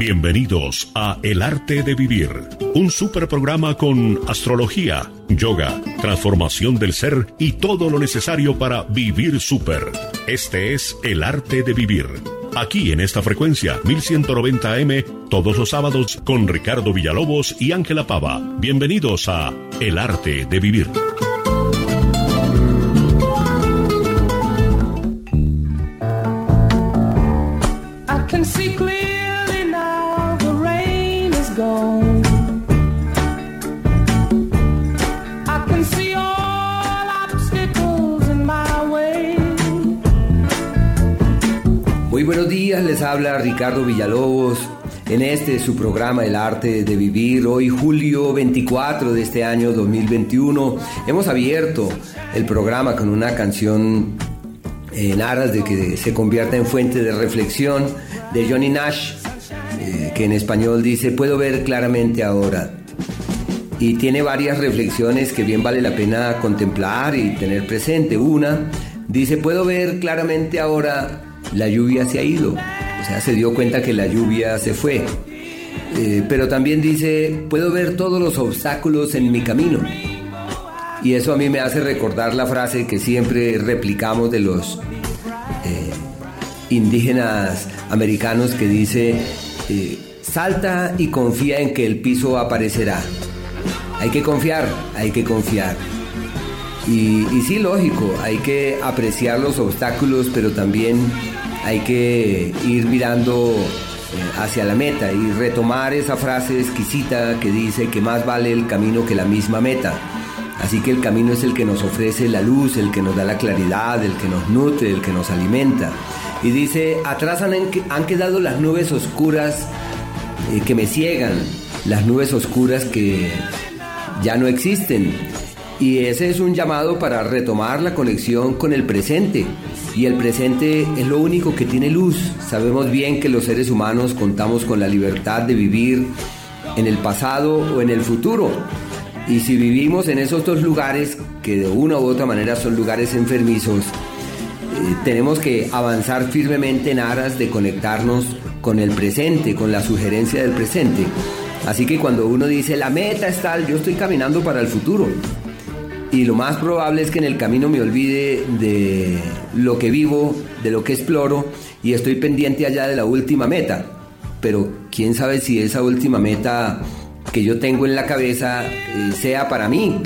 Bienvenidos a El Arte de Vivir, un super programa con astrología, yoga, transformación del ser y todo lo necesario para vivir super. Este es El Arte de Vivir. Aquí en esta frecuencia 1190M todos los sábados con Ricardo Villalobos y Ángela Pava. Bienvenidos a El Arte de Vivir. Les habla Ricardo Villalobos en este su programa El arte de vivir. Hoy julio 24 de este año 2021 hemos abierto el programa con una canción en aras de que se convierta en fuente de reflexión de Johnny Nash, eh, que en español dice, puedo ver claramente ahora. Y tiene varias reflexiones que bien vale la pena contemplar y tener presente. Una, dice, puedo ver claramente ahora la lluvia se ha ido. O sea, se dio cuenta que la lluvia se fue. Eh, pero también dice, puedo ver todos los obstáculos en mi camino. Y eso a mí me hace recordar la frase que siempre replicamos de los eh, indígenas americanos que dice, eh, salta y confía en que el piso aparecerá. Hay que confiar, hay que confiar. Y, y sí, lógico, hay que apreciar los obstáculos, pero también hay que ir mirando eh, hacia la meta y retomar esa frase exquisita que dice que más vale el camino que la misma meta. Así que el camino es el que nos ofrece la luz, el que nos da la claridad, el que nos nutre, el que nos alimenta. Y dice, atrás han, quedado las nubes oscuras eh, que me ciegan, las nubes oscuras que ya no existen. Y ese es un llamado para retomar la conexión con el presente, y el presente es lo único que tiene luz. Sabemos bien que los seres humanos contamos con la libertad de vivir en el pasado o en el futuro. Y si vivimos en esos dos lugares, que de una u otra manera son lugares enfermizos, eh, tenemos que avanzar firmemente en aras de conectarnos con el presente, con la sugerencia del presente. Así que cuando uno dice la meta es tal, yo estoy caminando para el futuro y lo más probable es que en el camino me olvide de lo que vivo, de lo que exploro y estoy pendiente allá de la última meta. Pero quién sabe si esa última meta que yo tengo en la cabeza eh, sea para mí,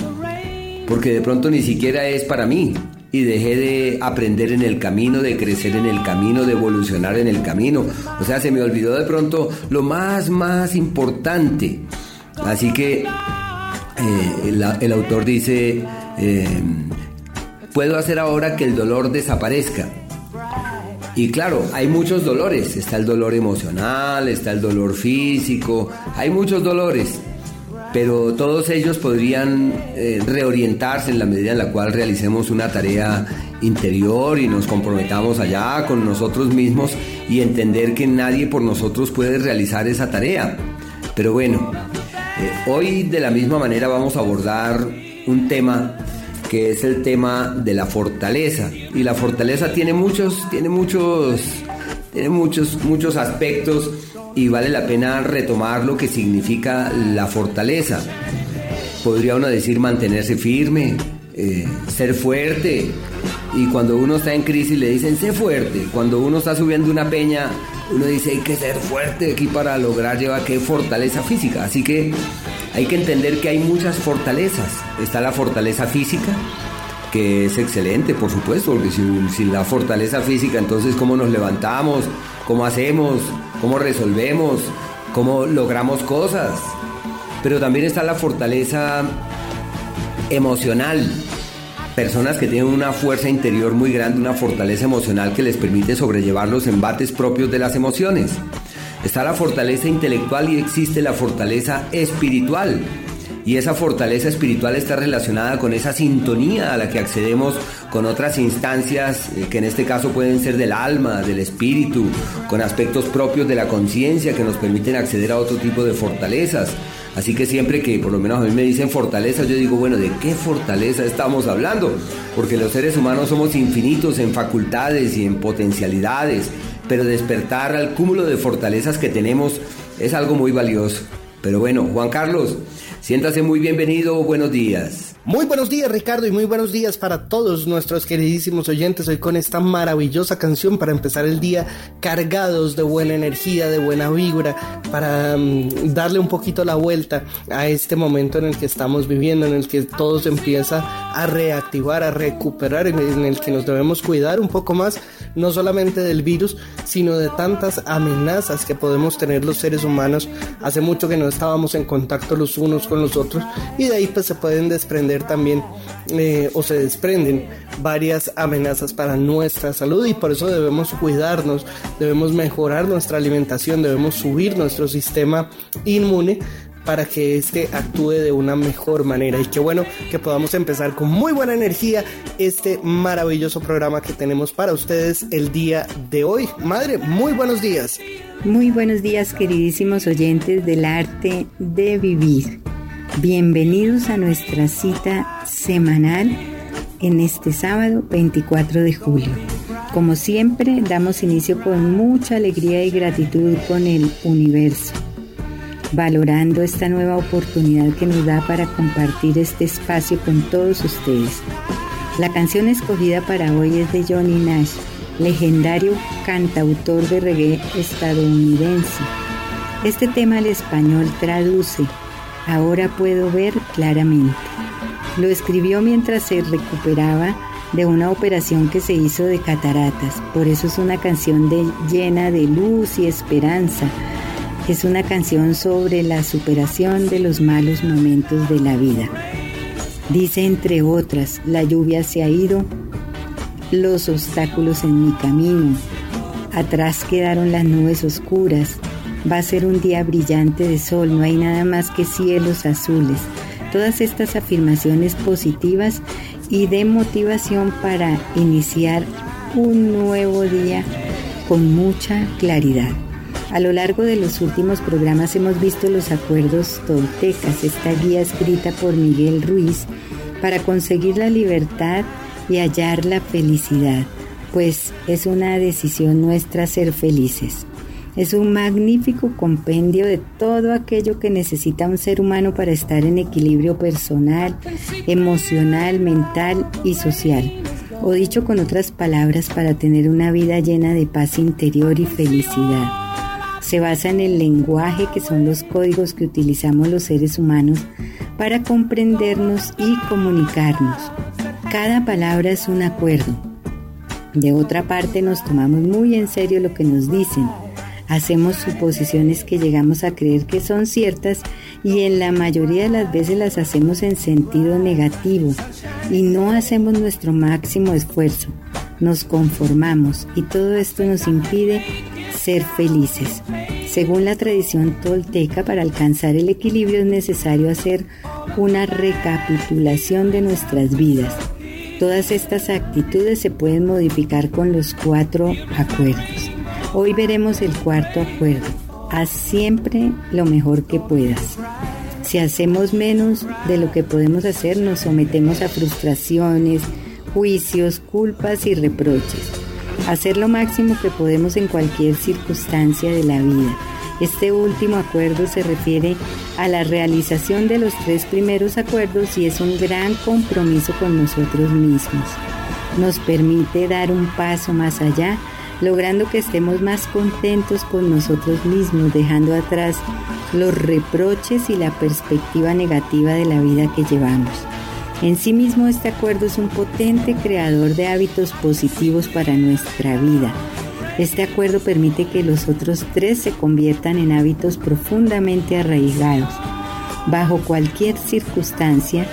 porque de pronto ni siquiera es para mí y dejé de aprender en el camino, de crecer en el camino, de evolucionar en el camino. O sea, se me olvidó de pronto lo más, más importante. Así que eh, el, autor dice, eh, puedo hacer ahora que el dolor desaparezca. Y claro, hay muchos dolores. Está el dolor emocional, está el dolor físico, hay muchos dolores. Pero todos ellos podrían eh, reorientarse en la medida en la cual realicemos una tarea interior y nos comprometamos allá con nosotros mismos y entender que nadie por nosotros puede realizar esa tarea. Pero bueno, eh, hoy de la misma manera vamos a abordar un tema que es el tema de la fortaleza. Y la fortaleza tiene muchos, tiene muchos, tiene muchos, muchos aspectos y vale la pena retomar lo que significa la fortaleza. Podría uno decir mantenerse firme, eh, ser fuerte. Y cuando uno está en crisis le dicen sé fuerte. Cuando uno está subiendo una peña uno dice hay que ser fuerte aquí para lograr llevar qué fortaleza física. Así que hay que entender que hay muchas fortalezas. Está la fortaleza física, que es excelente, por supuesto, porque sin, la fortaleza física, entonces cómo nos levantamos, cómo hacemos, cómo resolvemos, cómo logramos cosas. Pero también está la fortaleza emocional, personas que tienen una fuerza interior muy grande, una fortaleza emocional que les permite sobrellevar los embates propios de las emociones. Está la fortaleza intelectual y existe la fortaleza espiritual. Y esa fortaleza espiritual está relacionada con esa sintonía a la que accedemos con otras instancias eh, que en este caso pueden ser del alma, del espíritu, con aspectos propios de la conciencia que nos permiten acceder a otro tipo de fortalezas. Así que siempre que por lo menos a mí me dicen fortaleza, yo digo, bueno, ¿de qué fortaleza estamos hablando? Porque los seres humanos somos infinitos en facultades y en potencialidades, pero despertar al cúmulo de fortalezas que tenemos es algo muy valioso. Pero bueno, Juan Carlos, siéntase muy bienvenido, buenos días. Muy buenos días Ricardo y muy buenos días para todos nuestros queridísimos oyentes hoy con esta maravillosa canción para empezar el día cargados de buena energía, de buena vibra, para mm, darle un poquito la vuelta a este momento en el que estamos viviendo, en el que todo se empieza a reactivar, a recuperar, en el que nos debemos cuidar un poco más, no solamente del virus, sino de tantas amenazas que podemos tener los seres humanos. Hace mucho que no estábamos en contacto los unos con los otros y de ahí pues se pueden desprender también eh, o se desprenden varias amenazas para nuestra salud y por eso debemos cuidarnos, debemos mejorar nuestra alimentación, debemos subir nuestro sistema inmune para que este actúe de una mejor manera. Y qué bueno que podamos empezar con muy buena energía este maravilloso programa que tenemos para ustedes el día de hoy. Madre, muy buenos días. Muy buenos días queridísimos oyentes del arte de vivir. Bienvenidos a nuestra cita semanal en este sábado 24 de julio. Como siempre, damos inicio con mucha alegría y gratitud con el universo, valorando esta nueva oportunidad que nos da para compartir este espacio con todos ustedes. La canción escogida para hoy es de Johnny Nash, legendario cantautor de reggae estadounidense. Este tema al español traduce Ahora puedo ver claramente. Lo escribió mientras se recuperaba de una operación que se hizo de cataratas. Por eso es una canción llena de luz y esperanza. Es una canción sobre la superación de los malos momentos de la vida. Dice entre otras, la lluvia se ha ido, los obstáculos en mi camino, atrás quedaron las nubes oscuras, Va a ser un día brillante de sol, no hay nada más que cielos azules. Todas estas afirmaciones positivas y de motivación para iniciar un nuevo día con mucha claridad. A lo largo de los últimos programas hemos visto los acuerdos toltecas, esta guía escrita por Miguel Ruiz para conseguir la libertad y hallar la felicidad, pues es una decisión nuestra ser felices. Es un magnífico compendio de todo aquello que necesita un ser humano para estar en equilibrio personal, emocional, mental y social. O dicho con otras palabras, para tener una vida llena de paz interior y felicidad. Se basa en el lenguaje que son los códigos que utilizamos los seres humanos para comprendernos y comunicarnos. Cada palabra es un acuerdo. De otra parte, nos tomamos muy en serio lo que nos dicen Hacemos suposiciones que llegamos a creer que son ciertas y en la mayoría de las veces las hacemos en sentido negativo y no hacemos nuestro máximo esfuerzo. Nos conformamos y todo esto nos impide ser felices. Según la tradición tolteca, para alcanzar el equilibrio es necesario hacer una recapitulación de nuestras vidas. Todas estas actitudes se pueden modificar con los cuatro acuerdos. Hoy veremos el cuarto acuerdo. Haz siempre lo mejor que puedas. Si hacemos menos de lo que podemos hacer, nos sometemos a frustraciones, juicios, culpas y reproches. Hacer lo máximo que podemos en cualquier circunstancia de la vida. Este último acuerdo se refiere a la realización de los tres primeros acuerdos y es un gran compromiso con nosotros mismos. Nos permite dar un paso más allá logrando que estemos más contentos con nosotros mismos, dejando atrás los reproches y la perspectiva negativa de la vida que llevamos. En sí mismo este acuerdo es un potente creador de hábitos positivos para nuestra vida. Este acuerdo permite que los otros tres se conviertan en hábitos profundamente arraigados. Bajo cualquier circunstancia,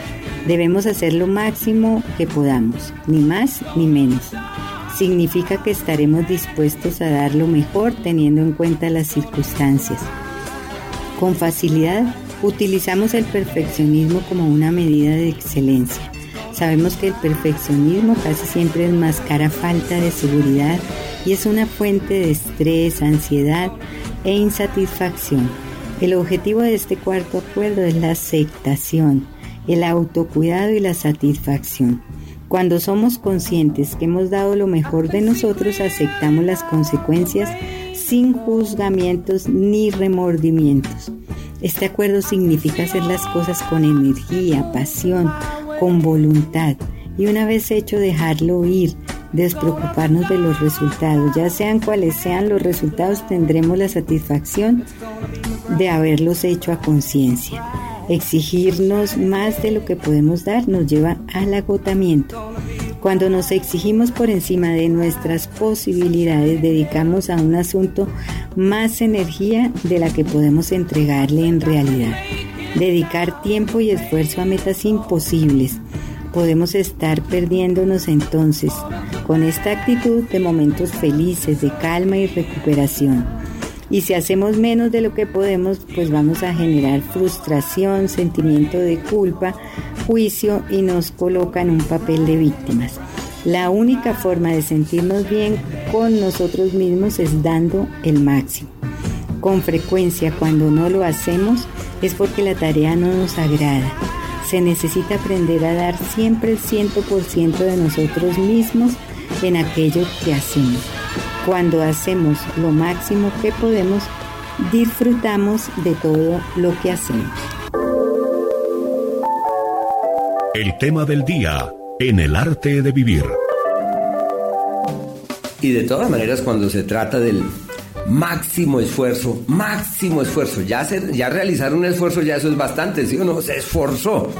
debemos hacer lo máximo que podamos, ni más ni menos significa que estaremos dispuestos a dar lo mejor teniendo en cuenta las circunstancias. Con facilidad utilizamos el perfeccionismo como una medida de excelencia. Sabemos que el perfeccionismo casi siempre enmascara falta de seguridad y es una fuente de estrés, ansiedad e insatisfacción. El objetivo de este cuarto acuerdo es la aceptación, el autocuidado y la satisfacción. Cuando somos conscientes que hemos dado lo mejor de nosotros, aceptamos las consecuencias sin juzgamientos ni remordimientos. Este acuerdo significa hacer las cosas con energía, pasión, con voluntad y una vez hecho dejarlo ir, despreocuparnos de los resultados. Ya sean cuales sean los resultados, tendremos la satisfacción de haberlos hecho a conciencia. Exigirnos más de lo que podemos dar nos lleva al agotamiento. Cuando nos exigimos por encima de nuestras posibilidades, dedicamos a un asunto más energía de la que podemos entregarle en realidad. Dedicar tiempo y esfuerzo a metas imposibles podemos estar perdiéndonos entonces con esta actitud de momentos felices, de calma y recuperación. Y si hacemos menos de lo que podemos, pues vamos a generar frustración, sentimiento de culpa, juicio y nos coloca en un papel de víctimas. La única forma de sentirnos bien con nosotros mismos es dando el máximo. Con frecuencia cuando no lo hacemos es porque la tarea no nos agrada se necesita aprender a dar siempre el 100% de nosotros mismos en aquello que hacemos. Cuando hacemos lo máximo que podemos, disfrutamos de todo lo que hacemos. El tema del día en el arte de vivir. Y de todas maneras, cuando se trata del máximo esfuerzo, máximo esfuerzo. Ya, hacer, ya realizar un esfuerzo, ya eso es bastante, ¿sí o no? Se esforzó.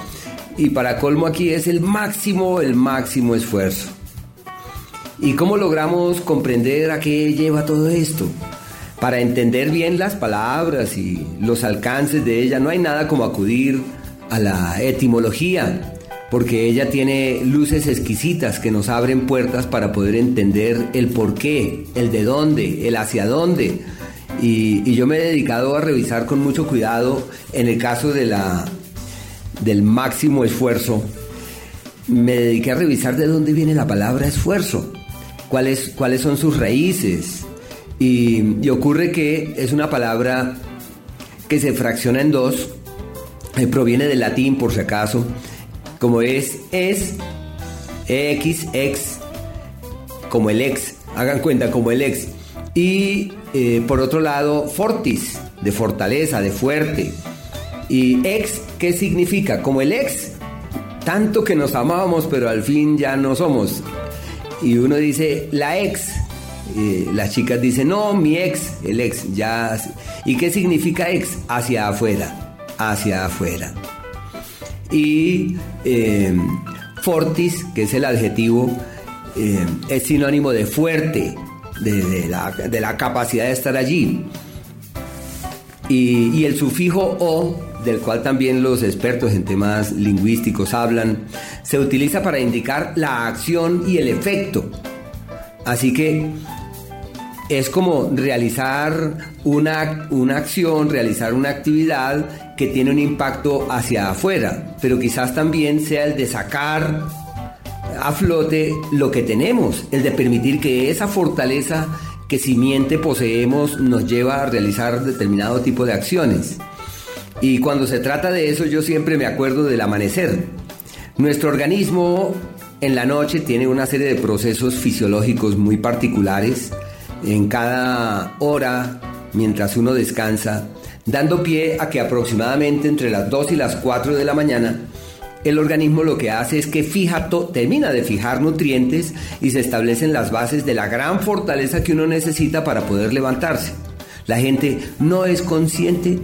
Y para colmo aquí es el máximo, el máximo esfuerzo. ¿Y cómo logramos comprender a qué lleva todo esto? Para entender bien las palabras y los alcances de ella, no hay nada como acudir a la etimología, porque ella tiene luces exquisitas que nos abren puertas para poder entender el por qué, el de dónde, el hacia dónde. Y, yo me he dedicado a revisar con mucho cuidado en el caso de la, del máximo esfuerzo. Me dediqué a revisar de dónde viene la palabra esfuerzo, cuáles, cuáles son sus raíces. Y, ocurre que es una palabra que se fracciona en dos, eh, proviene del latín por si acaso, como es es, x, x, como el ex, hagan cuenta, como el ex. Y eh, por otro lado, fortis, de fortaleza, de fuerte. Y ex, ¿qué significa? Como el ex, tanto que nos amábamos, pero al fin ya no somos. Y uno dice, la ex. las chicas dicen, no, mi ex, el ex, ya. ¿Y qué significa ex? Hacia afuera, hacia afuera y eh, fortis, que es el adjetivo, eh, es sinónimo de fuerte, de, la, capacidad de estar allí. Y, el sufijo o, del cual también los expertos en temas lingüísticos hablan, se utiliza para indicar la acción y el efecto. Así que es como realizar una, una acción, realizar una actividad que tiene un impacto hacia afuera, pero quizás también sea el de sacar a flote lo que tenemos, el de permitir que esa fortaleza que simiente poseemos nos lleva a realizar determinado tipo de acciones. Y cuando se trata de eso yo siempre me acuerdo del amanecer. Nuestro organismo en la noche tiene una serie de procesos fisiológicos muy particulares. En cada hora, mientras uno descansa, dando pie a que aproximadamente entre las 2 y las 4 de la mañana el organismo lo que hace es que fija termina de fijar nutrientes y se establecen las bases de la gran fortaleza que uno necesita para poder levantarse. La gente no es consciente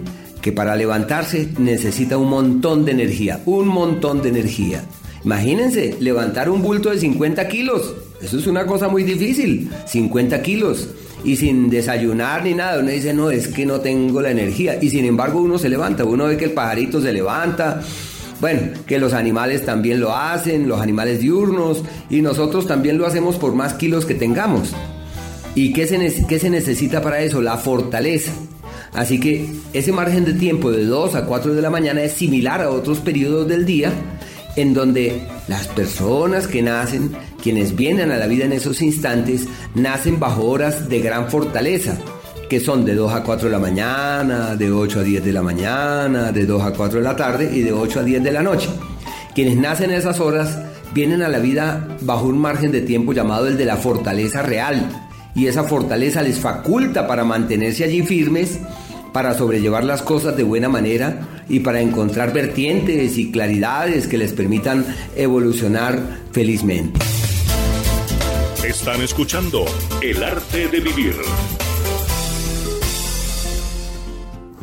que para levantarse necesita un montón de energía, un montón de energía. Imagínense, levantar un bulto de 50 kilos. Eso es una cosa muy difícil, 50 kilos y sin desayunar ni nada, uno dice, no, es que no tengo la energía. Y sin embargo uno se levanta, uno ve que el pajarito se levanta, bueno, que los animales también lo hacen, los animales diurnos, y nosotros también lo hacemos por más kilos que tengamos. ¿Y qué se, qué se necesita para eso? La fortaleza. Así que ese margen de tiempo de 2 a 4 de la mañana es similar a otros periodos del día en donde las personas que nacen, quienes vienen a la vida en esos instantes, nacen bajo horas de gran fortaleza, que son de 2 a 4 de la mañana, de 8 a 10 de la mañana, de 2 a 4 de la tarde y de 8 a 10 de la noche. Quienes nacen en esas horas vienen a la vida bajo un margen de tiempo llamado el de la fortaleza real. Y esa fortaleza les faculta para mantenerse allí firmes, para sobrellevar las cosas de buena manera y para encontrar vertientes y claridades que les permitan evolucionar felizmente. Están escuchando El arte de vivir.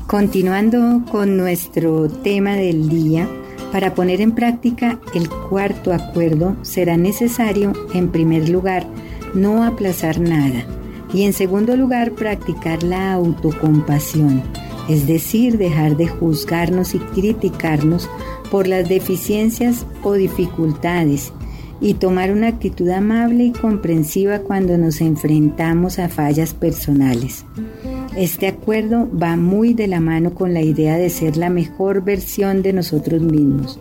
Continuando con nuestro tema del día, para poner en práctica el cuarto acuerdo será necesario, en primer lugar, no aplazar nada y en segundo lugar, practicar la autocompasión, es decir, dejar de juzgarnos y criticarnos por las deficiencias o dificultades y tomar una actitud amable y comprensiva cuando nos enfrentamos a fallas personales. Este acuerdo va muy de la mano con la idea de ser la mejor versión de nosotros mismos.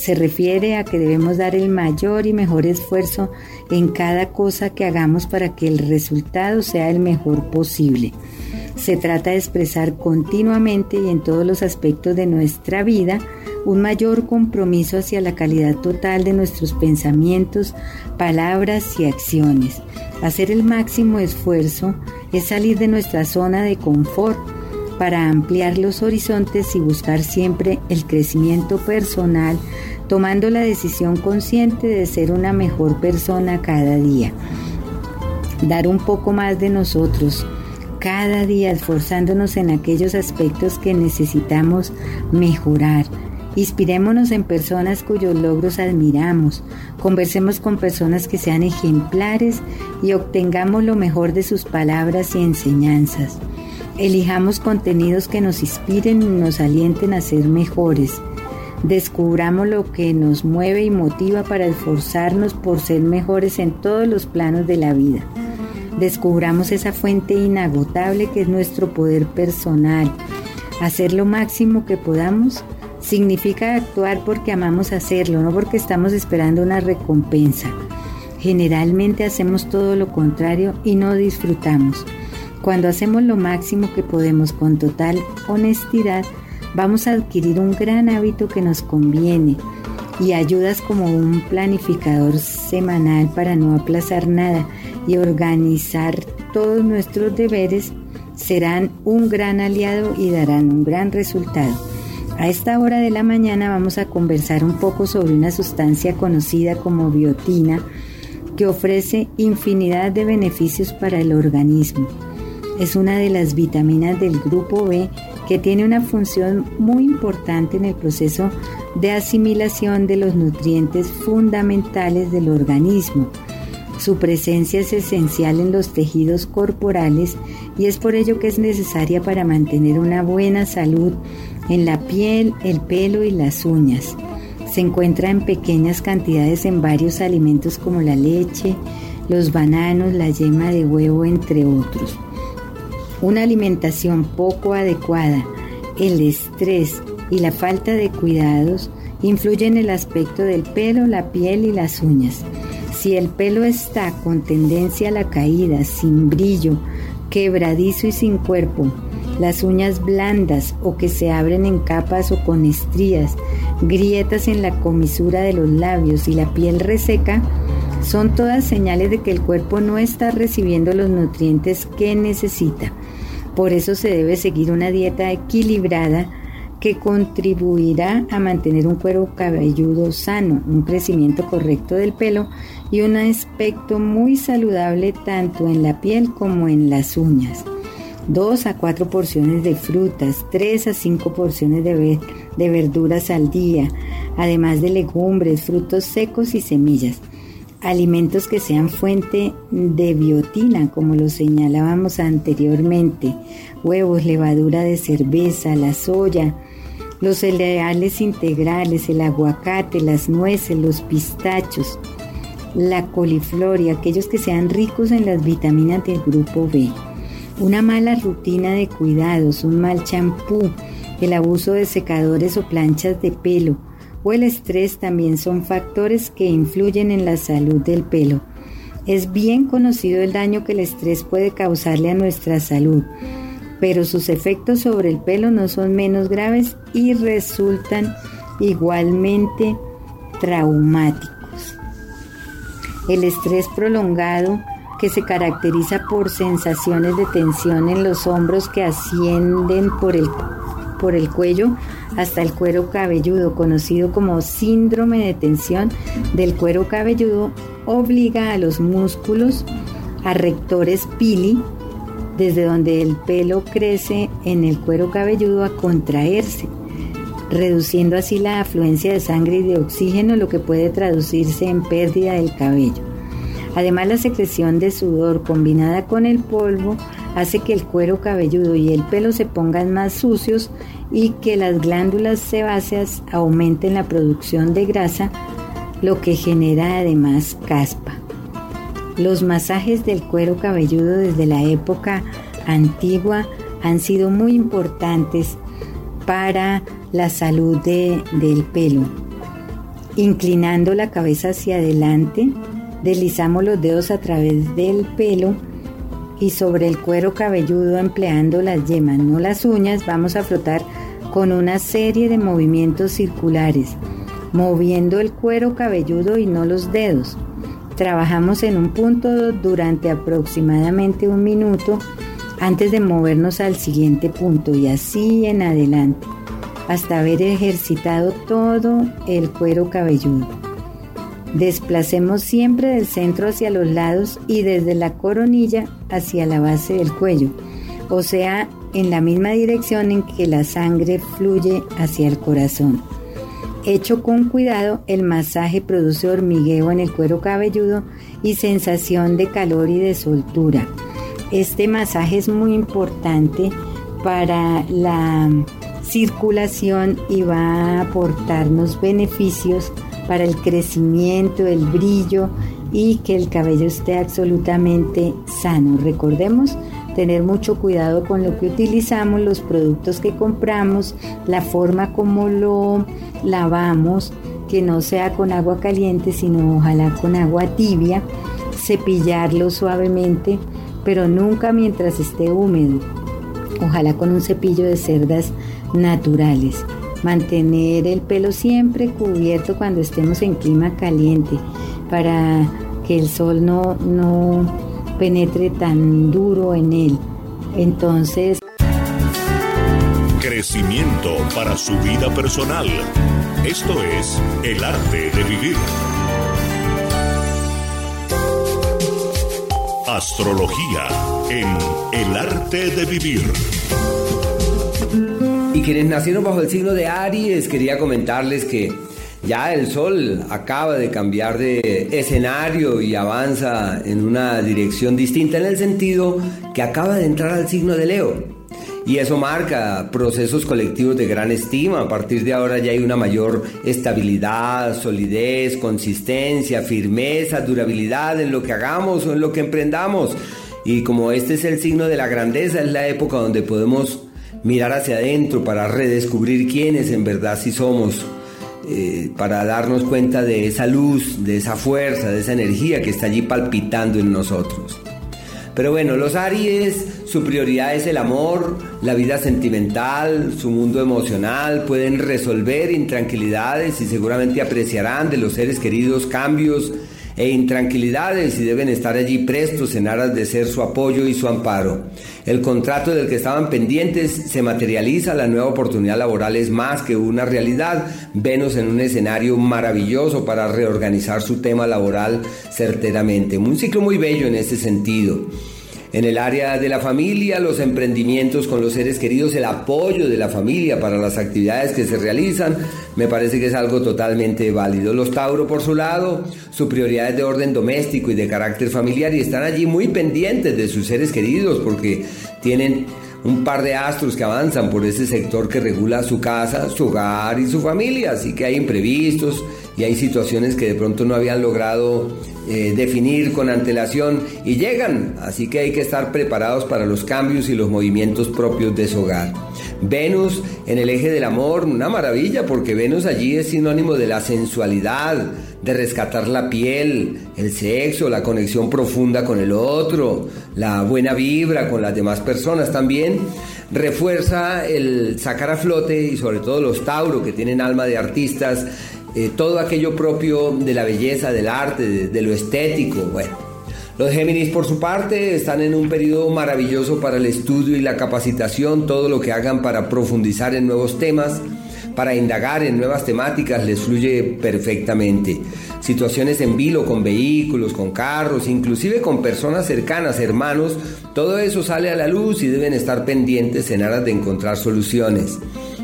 Se refiere a que debemos dar el mayor y mejor esfuerzo en cada cosa que hagamos para que el resultado sea el mejor posible. Se trata de expresar continuamente y en todos los aspectos de nuestra vida un mayor compromiso hacia la calidad total de nuestros pensamientos, palabras y acciones. Hacer el máximo esfuerzo es salir de nuestra zona de confort para ampliar los horizontes y buscar siempre el crecimiento personal, tomando la decisión consciente de ser una mejor persona cada día. Dar un poco más de nosotros cada día esforzándonos en aquellos aspectos que necesitamos mejorar Inspirémonos en personas cuyos logros admiramos, conversemos con personas que sean ejemplares y obtengamos lo mejor de sus palabras y enseñanzas. Elijamos contenidos que nos inspiren y nos alienten a ser mejores. Descubramos lo que nos mueve y motiva para esforzarnos por ser mejores en todos los planos de la vida. Descubramos esa fuente inagotable que es nuestro poder personal. Hacer lo máximo que podamos Significa actuar porque amamos hacerlo, no porque estamos esperando una recompensa. Generalmente hacemos todo lo contrario y no disfrutamos. Cuando hacemos lo máximo que podemos con total honestidad, vamos a adquirir un gran hábito que nos conviene y ayudas como un planificador semanal para no aplazar nada y organizar todos nuestros deberes serán un gran aliado y darán un gran resultado. A esta hora de la mañana vamos a conversar un poco sobre una sustancia conocida como biotina que ofrece infinidad de beneficios para el organismo. Es una de las vitaminas del grupo B que tiene una función muy importante en el proceso de asimilación de los nutrientes fundamentales del organismo. Su presencia es esencial en los tejidos corporales y es por ello que es necesaria para mantener una buena salud en la piel, el pelo y las uñas. Se encuentra en pequeñas cantidades en varios alimentos como la leche, los bananos, la yema de huevo, entre otros. Una alimentación poco adecuada, el estrés y la falta de cuidados influyen en el aspecto del pelo, la piel y las uñas. Si el pelo está con tendencia a la caída, sin brillo, quebradizo y sin cuerpo, las uñas blandas o que se abren en capas o con estrías, grietas en la comisura de los labios y la piel reseca, son todas señales de que el cuerpo no está recibiendo los nutrientes que necesita. Por eso se debe seguir una dieta equilibrada que contribuirá a mantener un cuero cabelludo sano, un crecimiento correcto del pelo y un aspecto muy saludable tanto en la piel como en las uñas. 2 a 4 porciones de frutas, 3 a 5 porciones de verduras al día, además de legumbres, frutos secos y semillas. Alimentos que sean fuente de biotina, como lo señalábamos anteriormente, huevos, levadura de cerveza, la soya, los cereales integrales, el aguacate, las nueces, los pistachos, la coliflor y aquellos que sean ricos en las vitaminas del grupo B. Una mala rutina de cuidados, un mal champú, el abuso de secadores o planchas de pelo o el estrés también son factores que influyen en la salud del pelo. Es bien conocido el daño que el estrés puede causarle a nuestra salud, pero sus efectos sobre el pelo no son menos graves y resultan igualmente traumáticos. El estrés prolongado que se caracteriza por sensaciones de tensión en los hombros que ascienden por el, por el cuello hasta el cuero cabelludo, conocido como síndrome de tensión del cuero cabelludo, obliga a los músculos a rectores pili, desde donde el pelo crece en el cuero cabelludo, a contraerse, reduciendo así la afluencia de sangre y de oxígeno, lo que puede traducirse en pérdida del cabello. Además, la secreción de sudor combinada con el polvo hace que el cuero cabelludo y el pelo se pongan más sucios y que las glándulas sebáceas aumenten la producción de grasa, lo que genera además caspa. Los masajes del cuero cabelludo desde la época antigua han sido muy importantes para la salud del pelo. Inclinando la cabeza hacia adelante, Deslizamos los dedos a través del pelo y sobre el cuero cabelludo empleando las yemas, no las uñas, vamos a frotar con una serie de movimientos circulares, moviendo el cuero cabelludo y no los dedos. Trabajamos en un punto durante aproximadamente un minuto antes de movernos al siguiente punto y así en adelante, hasta haber ejercitado todo el cuero cabelludo. Desplacemos siempre del centro hacia los lados y desde la coronilla hacia la base del cuello, o sea, en la misma dirección en que la sangre fluye hacia el corazón. Hecho con cuidado, el masaje produce hormigueo en el cuero cabelludo y sensación de calor y de soltura. Este masaje es muy importante para la circulación y va a aportarnos beneficios para el crecimiento, el brillo y que el cabello esté absolutamente sano. Recordemos tener mucho cuidado con lo que utilizamos, los productos que compramos, la forma como lo lavamos, que no sea con agua caliente, sino ojalá con agua tibia, cepillarlo suavemente, pero nunca mientras esté húmedo. Ojalá con un cepillo de cerdas naturales. Mantener el pelo siempre cubierto cuando estemos en clima caliente para que el sol no, no penetre tan duro en él. Entonces... Crecimiento para su vida personal. Esto es el arte de vivir. Astrología en el arte de vivir. Y quienes nacieron bajo el signo de Aries, quería comentarles que ya el Sol acaba de cambiar de escenario y avanza en una dirección distinta en el sentido que acaba de entrar al signo de Leo. Y eso marca procesos colectivos de gran estima. A partir de ahora ya hay una mayor estabilidad, solidez, consistencia, firmeza, durabilidad en lo que hagamos o en lo que emprendamos. Y como este es el signo de la grandeza, es la época donde podemos mirar hacia adentro para redescubrir quiénes en verdad sí somos, eh, para darnos cuenta de esa luz, de esa fuerza, de esa energía que está allí palpitando en nosotros. Pero bueno, los Aries, su prioridad es el amor, la vida sentimental, su mundo emocional, pueden resolver intranquilidades y seguramente apreciarán de los seres queridos cambios e intranquilidades y deben estar allí prestos en aras de ser su apoyo y su amparo. El contrato del que estaban pendientes se materializa, la nueva oportunidad laboral es más que una realidad. Venus en un escenario maravilloso para reorganizar su tema laboral certeramente. Un ciclo muy bello en ese sentido. En el área de la familia, los emprendimientos con los seres queridos, el apoyo de la familia para las actividades que se realizan, me parece que es algo totalmente válido. Los Tauro, por su lado, su prioridad es de orden doméstico y de carácter familiar y están allí muy pendientes de sus seres queridos porque tienen un par de astros que avanzan por ese sector que regula su casa, su hogar y su familia, así que hay imprevistos y hay situaciones que de pronto no habían logrado eh, definir con antelación y llegan, así que hay que estar preparados para los cambios y los movimientos propios de su hogar. Venus en el eje del amor, una maravilla porque Venus allí es sinónimo de la sensualidad, de rescatar la piel, el sexo, la conexión profunda con el otro, la buena vibra con las demás personas también refuerza el sacar a flote y sobre todo los Tauro que tienen alma de artistas eh, todo aquello propio de la belleza, del arte, de, lo estético. Bueno, los Géminis por su parte están en un periodo maravilloso para el estudio y la capacitación, todo lo que hagan para profundizar en nuevos temas, para indagar en nuevas temáticas les fluye perfectamente. Situaciones en vilo con vehículos, con carros, inclusive con personas cercanas, hermanos, todo eso sale a la luz y deben estar pendientes en aras de encontrar soluciones.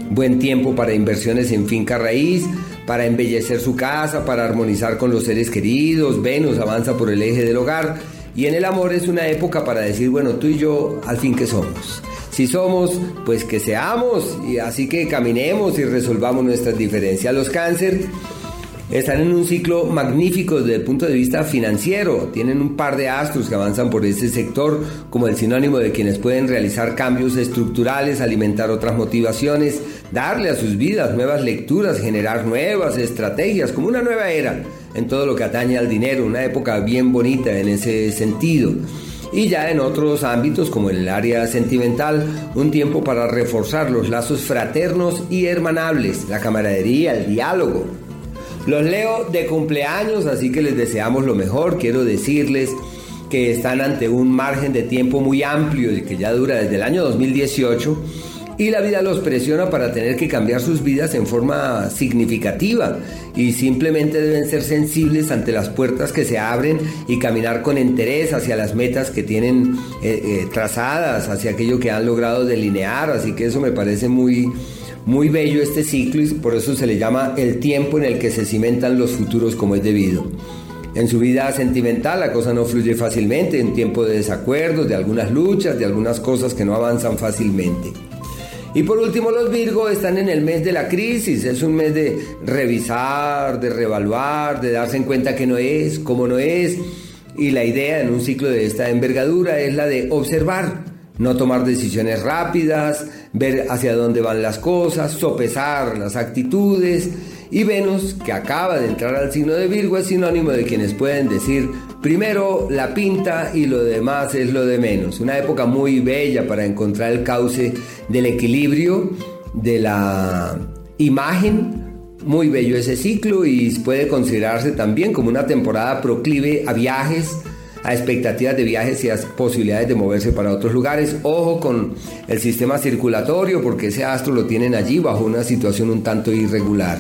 Buen tiempo para inversiones en finca raíz, para embellecer su casa, para armonizar con los seres queridos. Venus avanza por el eje del hogar. Y en el amor es una época para decir, bueno, tú y yo, al fin que somos. Si somos, pues que seamos, y así que caminemos y resolvamos nuestras diferencias. Los cáncer están en un ciclo magnífico desde el punto de vista financiero. Tienen un par de astros que avanzan por ese sector como el sinónimo de quienes pueden realizar cambios estructurales, alimentar otras motivaciones, darle a sus vidas nuevas lecturas, generar nuevas estrategias, como una nueva era en todo lo que atañe al dinero, una época bien bonita en ese sentido. Y ya en otros ámbitos, como en el área sentimental, un tiempo para reforzar los lazos fraternos y hermanables, la camaradería, el diálogo, los leo de cumpleaños, así que les deseamos lo mejor. Quiero decirles que están ante un margen de tiempo muy amplio y que ya dura desde el año 2018 y la vida los presiona para tener que cambiar sus vidas en forma significativa y simplemente deben ser sensibles ante las puertas que se abren y caminar con interés hacia las metas que tienen eh, eh, trazadas, hacia aquello que han logrado delinear, así que eso me parece muy muy bello este ciclo y por eso se le llama el tiempo en el que se cimentan los futuros como es debido. En su vida sentimental la cosa no fluye fácilmente, en tiempo de desacuerdos, de algunas luchas, de algunas cosas que no avanzan fácilmente. Y por último los Virgo están en el mes de la crisis, es un mes de revisar, de reevaluar, de darse en cuenta que no es, como no es. Y la idea en un ciclo de esta envergadura es la de observar, no tomar decisiones rápidas, ver hacia dónde van las cosas, sopesar las actitudes. Y Venus, que acaba de entrar al signo de Virgo, es sinónimo de quienes pueden decir, primero la pinta y lo demás es lo de menos. Una época muy bella para encontrar el cauce del equilibrio, de la imagen. Muy bello ese ciclo y puede considerarse también como una temporada proclive a viajes, a expectativas de viajes y a posibilidades de moverse para otros lugares. Ojo con el sistema circulatorio porque ese astro lo tienen allí bajo una situación un tanto irregular.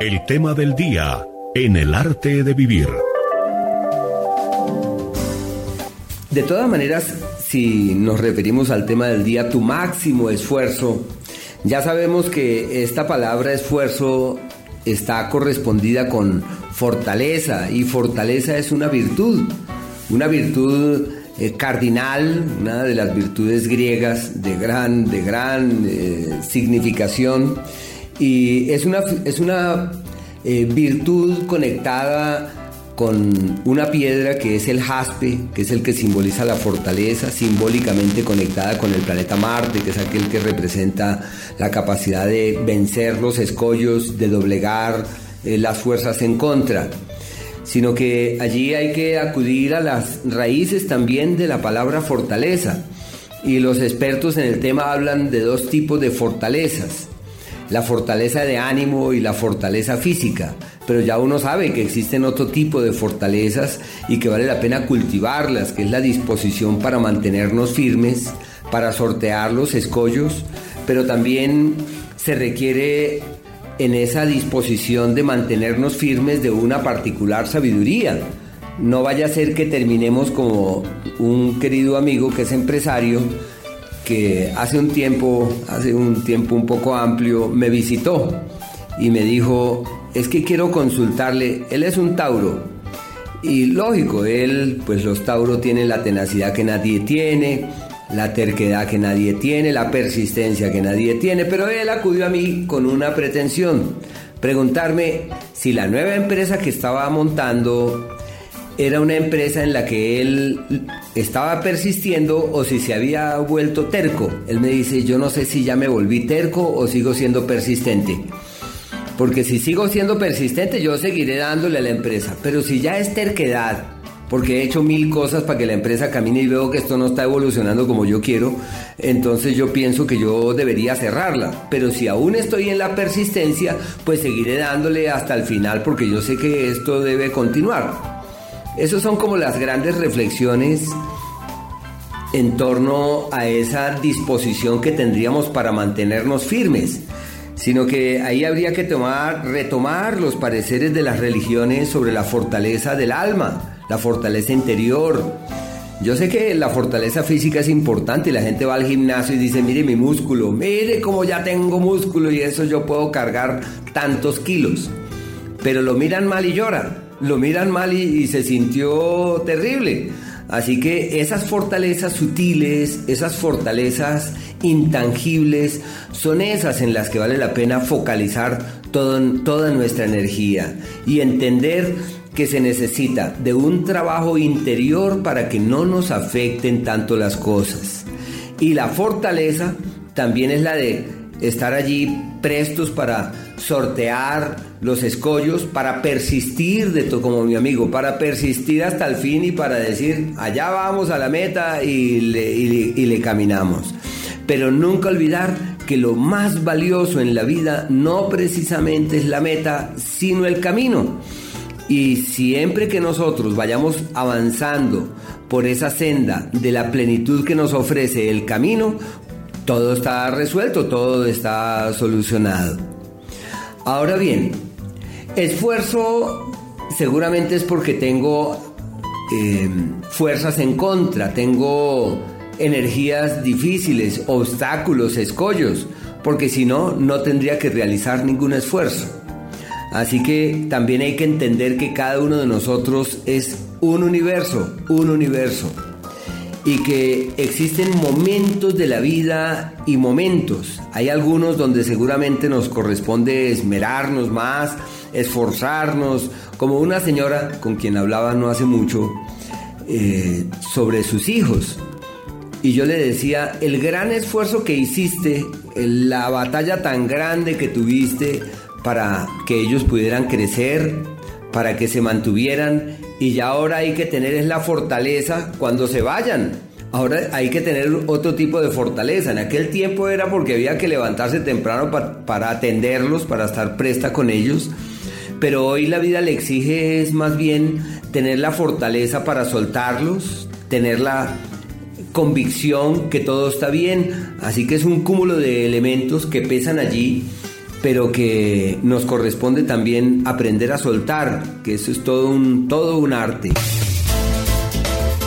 El tema del día en el arte de vivir. De todas maneras, si nos referimos al tema del día, tu máximo esfuerzo, ya sabemos que esta palabra esfuerzo está correspondida con fortaleza y fortaleza es una virtud, una virtud eh, cardinal, una de las virtudes griegas de gran, de gran eh, significación y es una, es una eh, virtud conectada con una piedra que es el jaspe, que es el que simboliza la fortaleza, simbólicamente conectada con el planeta Marte, que es aquel que representa la capacidad de vencer los escollos, de doblegar eh, las fuerzas en contra, sino que allí hay que acudir a las raíces también de la palabra fortaleza. Y los expertos en el tema hablan de dos tipos de fortalezas la fortaleza de ánimo y la fortaleza física, pero ya uno sabe que existen otro tipo de fortalezas y que vale la pena cultivarlas, que es la disposición para mantenernos firmes, para sortear los escollos, pero también se requiere en esa disposición de mantenernos firmes de una particular sabiduría. No vaya a ser que terminemos como un querido amigo que es empresario, que hace un tiempo, hace un tiempo un poco amplio, me visitó y me dijo, es que quiero consultarle, él es un Tauro. Y lógico, él, pues los Tauros tienen la tenacidad que nadie tiene, la terquedad que nadie tiene, la persistencia que nadie tiene, pero él acudió a mí con una pretensión, preguntarme si la nueva empresa que estaba montando era una empresa en la que él estaba persistiendo o si se había vuelto terco. Él me dice, yo no sé si ya me volví terco o sigo siendo persistente. Porque si sigo siendo persistente, yo seguiré dándole a la empresa. Pero si ya es terquedad porque he hecho mil cosas para que la empresa camine y veo que esto no está evolucionando como yo quiero, entonces yo pienso que yo debería cerrarla. Pero si aún estoy en la persistencia, pues seguiré dándole hasta el final porque yo sé que esto debe continuar. Esas son como las grandes reflexiones en torno a esa disposición que tendríamos para mantenernos firmes sino que ahí habría que tomar, retomar los pareceres de las religiones sobre la fortaleza del alma, la fortaleza interior. Yo sé que la fortaleza física es importante y la gente va al gimnasio y dice, mire mi músculo, mire cómo ya tengo músculo y eso yo puedo cargar tantos kilos. Pero lo miran mal y lloran, lo miran mal y, y se sintió terrible. Así que esas fortalezas sutiles, esas fortalezas intangibles, son esas en las que vale la pena focalizar toda nuestra energía y entender que se necesita de un trabajo interior para que no nos afecten tanto las cosas. Y la fortaleza también es la de estar allí prestos para sortear los escollos, para persistir de todo como mi amigo, para persistir hasta el fin y para decir, allá vamos a la meta y le, y le caminamos. Pero nunca olvidar que lo más valioso en la vida no precisamente es la meta, sino el camino. Y siempre que nosotros vayamos avanzando por esa senda de la plenitud que nos ofrece el camino, todo está resuelto, todo está solucionado. Ahora bien, esfuerzo seguramente es porque tengo em, fuerzas en contra, tengo energías difíciles, obstáculos, escollos, porque si no, no tendría que realizar ningún esfuerzo. Así que también hay que entender que cada uno de nosotros es un universo, un universo y que existen momentos de la vida y momentos. Hay algunos donde seguramente nos corresponde esmerarnos más, esforzarnos, como una señora con quien hablaba no hace mucho eh, sobre sus hijos. Y yo le decía, el gran esfuerzo que hiciste, la batalla tan grande que tuviste para que ellos pudieran crecer, para que se mantuvieran y ya ahora hay que tener es la fortaleza cuando se vayan. Ahora hay que tener otro tipo de fortaleza. En aquel tiempo era porque había que levantarse temprano para atenderlos, para estar presta con ellos. Pero hoy la vida le exige es más bien tener la fortaleza para soltarlos, tener la convicción que todo está bien. Así que es un cúmulo de elementos que pesan allí pero que nos corresponde también aprender a soltar, que eso es todo un, todo un arte.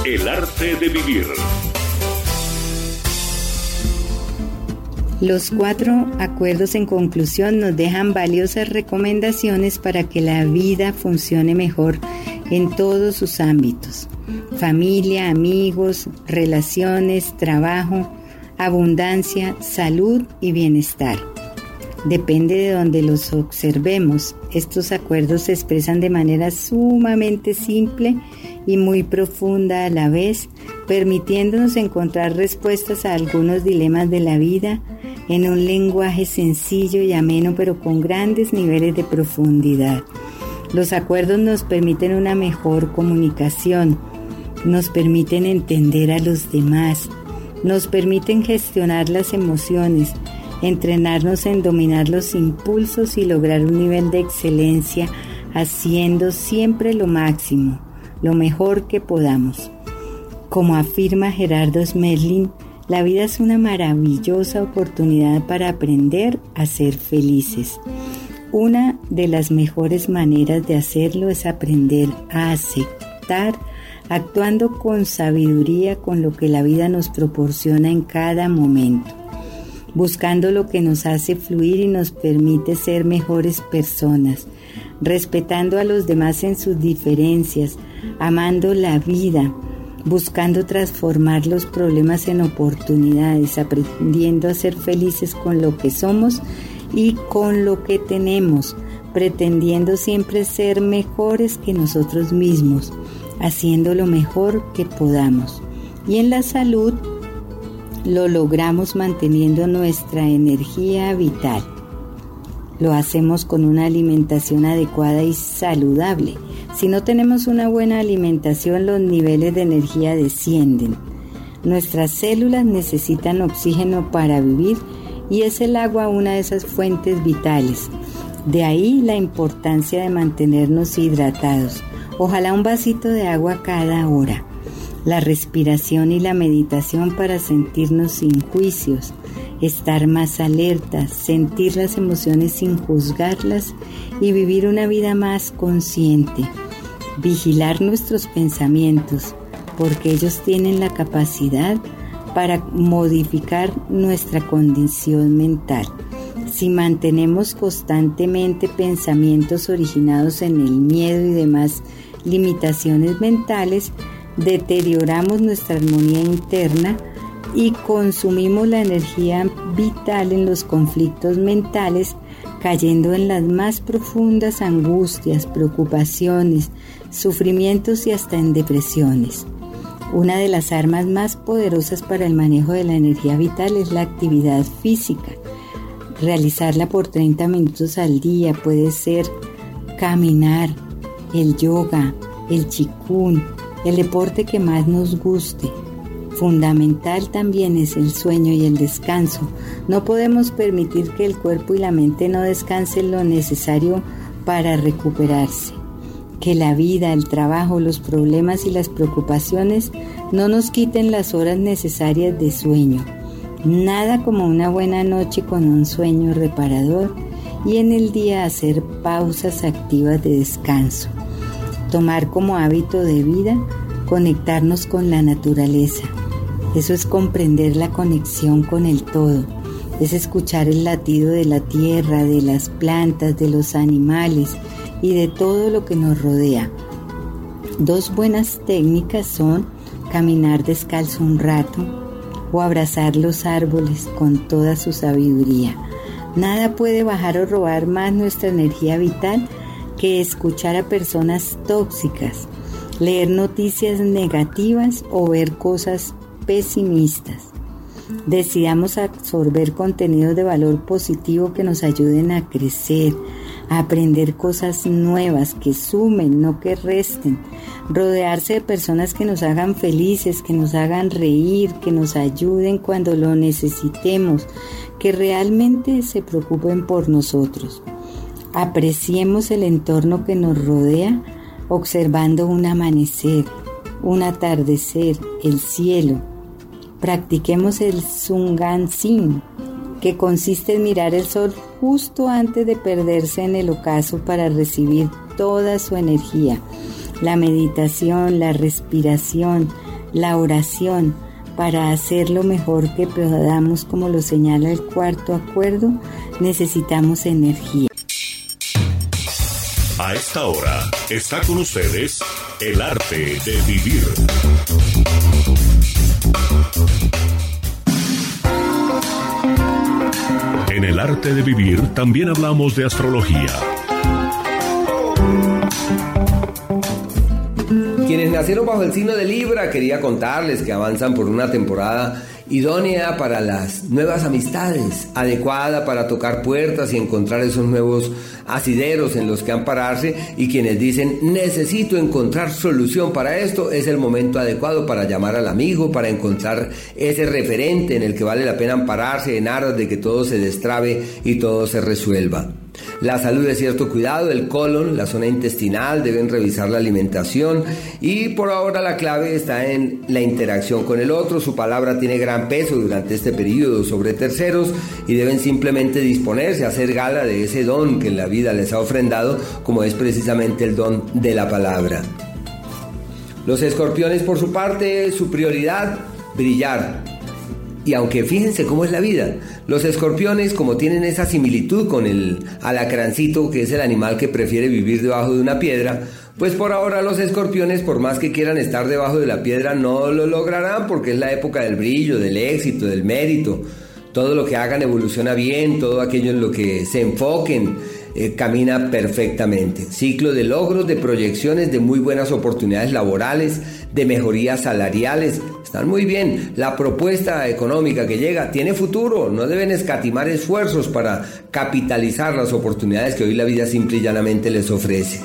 El arte de vivir. Los cuatro acuerdos en conclusión nos dejan valiosas recomendaciones para que la vida funcione mejor en todos sus ámbitos. Familia, amigos, relaciones, trabajo, abundancia, salud y bienestar. Depende de donde los observemos. Estos acuerdos se expresan de manera sumamente simple y muy profunda a la vez, permitiéndonos encontrar respuestas a algunos dilemas de la vida en un lenguaje sencillo y ameno, pero con grandes niveles de profundidad. Los acuerdos nos permiten una mejor comunicación, nos permiten entender a los demás, nos permiten gestionar las emociones, entrenarnos en dominar los impulsos y lograr un nivel de excelencia haciendo siempre lo máximo, lo mejor que podamos. Como afirma Gerardo Smerlin, la vida es una maravillosa oportunidad para aprender a ser felices. Una de las mejores maneras de hacerlo es aprender a aceptar, actuando con sabiduría con lo que la vida nos proporciona en cada momento buscando lo que nos hace fluir y nos permite ser mejores personas, respetando a los demás en sus diferencias, amando la vida, buscando transformar los problemas en oportunidades, aprendiendo a ser felices con lo que somos y con lo que tenemos, pretendiendo siempre ser mejores que nosotros mismos, haciendo lo mejor que podamos. Y en la salud, lo logramos manteniendo nuestra energía vital. Lo hacemos con una alimentación adecuada y saludable, Si no tenemos una buena alimentación, los niveles de energía descienden. Nuestras células necesitan oxígeno para vivir y es el agua una de esas fuentes vitales. De ahí la importancia de mantenernos hidratados. Ojalá un vasito de agua cada hora. La respiración y la meditación para sentirnos sin juicios, estar más alertas, sentir las emociones sin juzgarlas y vivir una vida más consciente. Vigilar nuestros pensamientos, porque ellos tienen la capacidad para modificar nuestra condición mental. Si mantenemos constantemente pensamientos originados en el miedo y demás limitaciones mentales, deterioramos nuestra armonía interna y consumimos la energía vital en los conflictos mentales, cayendo en las más profundas angustias, preocupaciones, sufrimientos y hasta en depresiones. Una de las armas más poderosas para el manejo de la energía vital es la actividad física. Realizarla por 30 minutos al día puede ser caminar, el yoga, el chikun, el deporte que más nos guste. Fundamental también es el sueño y el descanso. No podemos permitir que el cuerpo y la mente no descansen lo necesario para recuperarse. Que la vida, el trabajo, los problemas y las preocupaciones no nos quiten las horas necesarias de sueño. Nada como una buena noche con un sueño reparador y en el día hacer pausas activas de descanso tomar como hábito de vida conectarnos con la naturaleza. Eso es comprender la conexión con el todo, es escuchar el latido de la tierra, de las plantas, de los animales y de todo lo que nos rodea. Dos buenas técnicas son caminar descalzo un rato o abrazar los árboles con toda su sabiduría. Nada puede bajar o robar más nuestra energía vital que escuchar a personas tóxicas, leer noticias negativas o ver cosas pesimistas. Decidamos absorber contenidos de valor positivo que nos ayuden a crecer, a aprender cosas nuevas que sumen, no que resten. Rodearse de personas que nos hagan felices, que nos hagan reír, que nos ayuden cuando lo necesitemos, que realmente se preocupen por nosotros. Apreciemos el entorno que nos rodea observando un amanecer, un atardecer, el cielo. Practiquemos el Sungansin, que consiste en mirar el sol justo antes de perderse en el ocaso para recibir toda su energía. La meditación, la respiración, la oración, para hacer lo mejor que podamos, como lo señala el cuarto acuerdo, necesitamos energía. A esta hora está con ustedes el arte de vivir. En el arte de vivir también hablamos de astrología. Quienes nacieron bajo el signo de Libra, quería contarles que avanzan por una temporada idónea para las nuevas amistades, adecuada para tocar puertas y encontrar esos nuevos asideros en los que ampararse y quienes dicen necesito encontrar solución para esto, es el momento adecuado para llamar al amigo, para encontrar ese referente en el que vale la pena ampararse en aras de que todo se destrabe y todo se resuelva. La salud de cierto cuidado, el colon, la zona intestinal, deben revisar la alimentación y por ahora la clave está en la interacción con el otro. Su palabra tiene gran peso durante este periodo sobre terceros y deben simplemente disponerse a hacer gala de ese don que la vida les ha ofrendado, como es precisamente el don de la palabra. Los escorpiones, por su parte, su prioridad, brillar, y aunque fíjense cómo es la vida, los escorpiones como tienen esa similitud con el alacrancito, que es el animal que prefiere vivir debajo de una piedra, pues por ahora los escorpiones, por más que quieran estar debajo de la piedra, no lo lograrán porque es la época del brillo, del éxito, del mérito. Todo lo que hagan evoluciona bien, todo aquello en lo que se enfoquen eh, camina perfectamente. Ciclo de logros, de proyecciones, de muy buenas oportunidades laborales, de mejorías salariales. Están muy bien. La propuesta económica que llega tiene futuro. No deben escatimar esfuerzos para capitalizar las oportunidades que hoy la vida simple y llanamente les ofrece.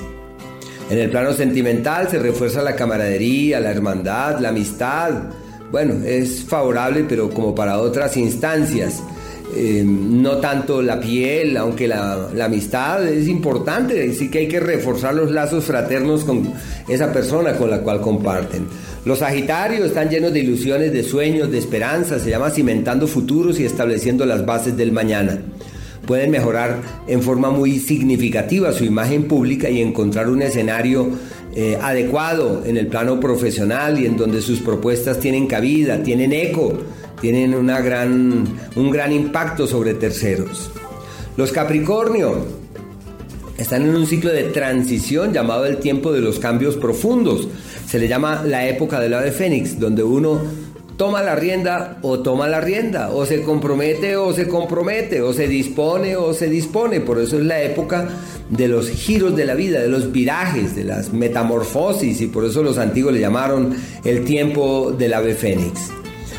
En el plano sentimental se refuerza la camaradería, la hermandad, la amistad. Bueno, es favorable, pero como para otras instancias. Eh, no tanto la piel, aunque la, amistad es importante, sí que hay que reforzar los lazos fraternos con esa persona con la cual comparten. Los Sagitarios están llenos de ilusiones, de sueños, de esperanzas, se llama cimentando futuros y estableciendo las bases del mañana. Pueden mejorar en forma muy significativa su imagen pública y encontrar un escenario eh, adecuado en el plano profesional y en donde sus propuestas tienen cabida, tienen eco, tienen una gran, un gran impacto sobre terceros. Los Capricornio están en un ciclo de transición llamado el tiempo de los cambios profundos se le llama la época del ave fénix, donde uno toma la rienda o toma la rienda, o se compromete o se compromete, o se dispone o se dispone. Por eso es la época de los giros de la vida, de los virajes, de las metamorfosis, y por eso los antiguos le llamaron el tiempo del ave fénix.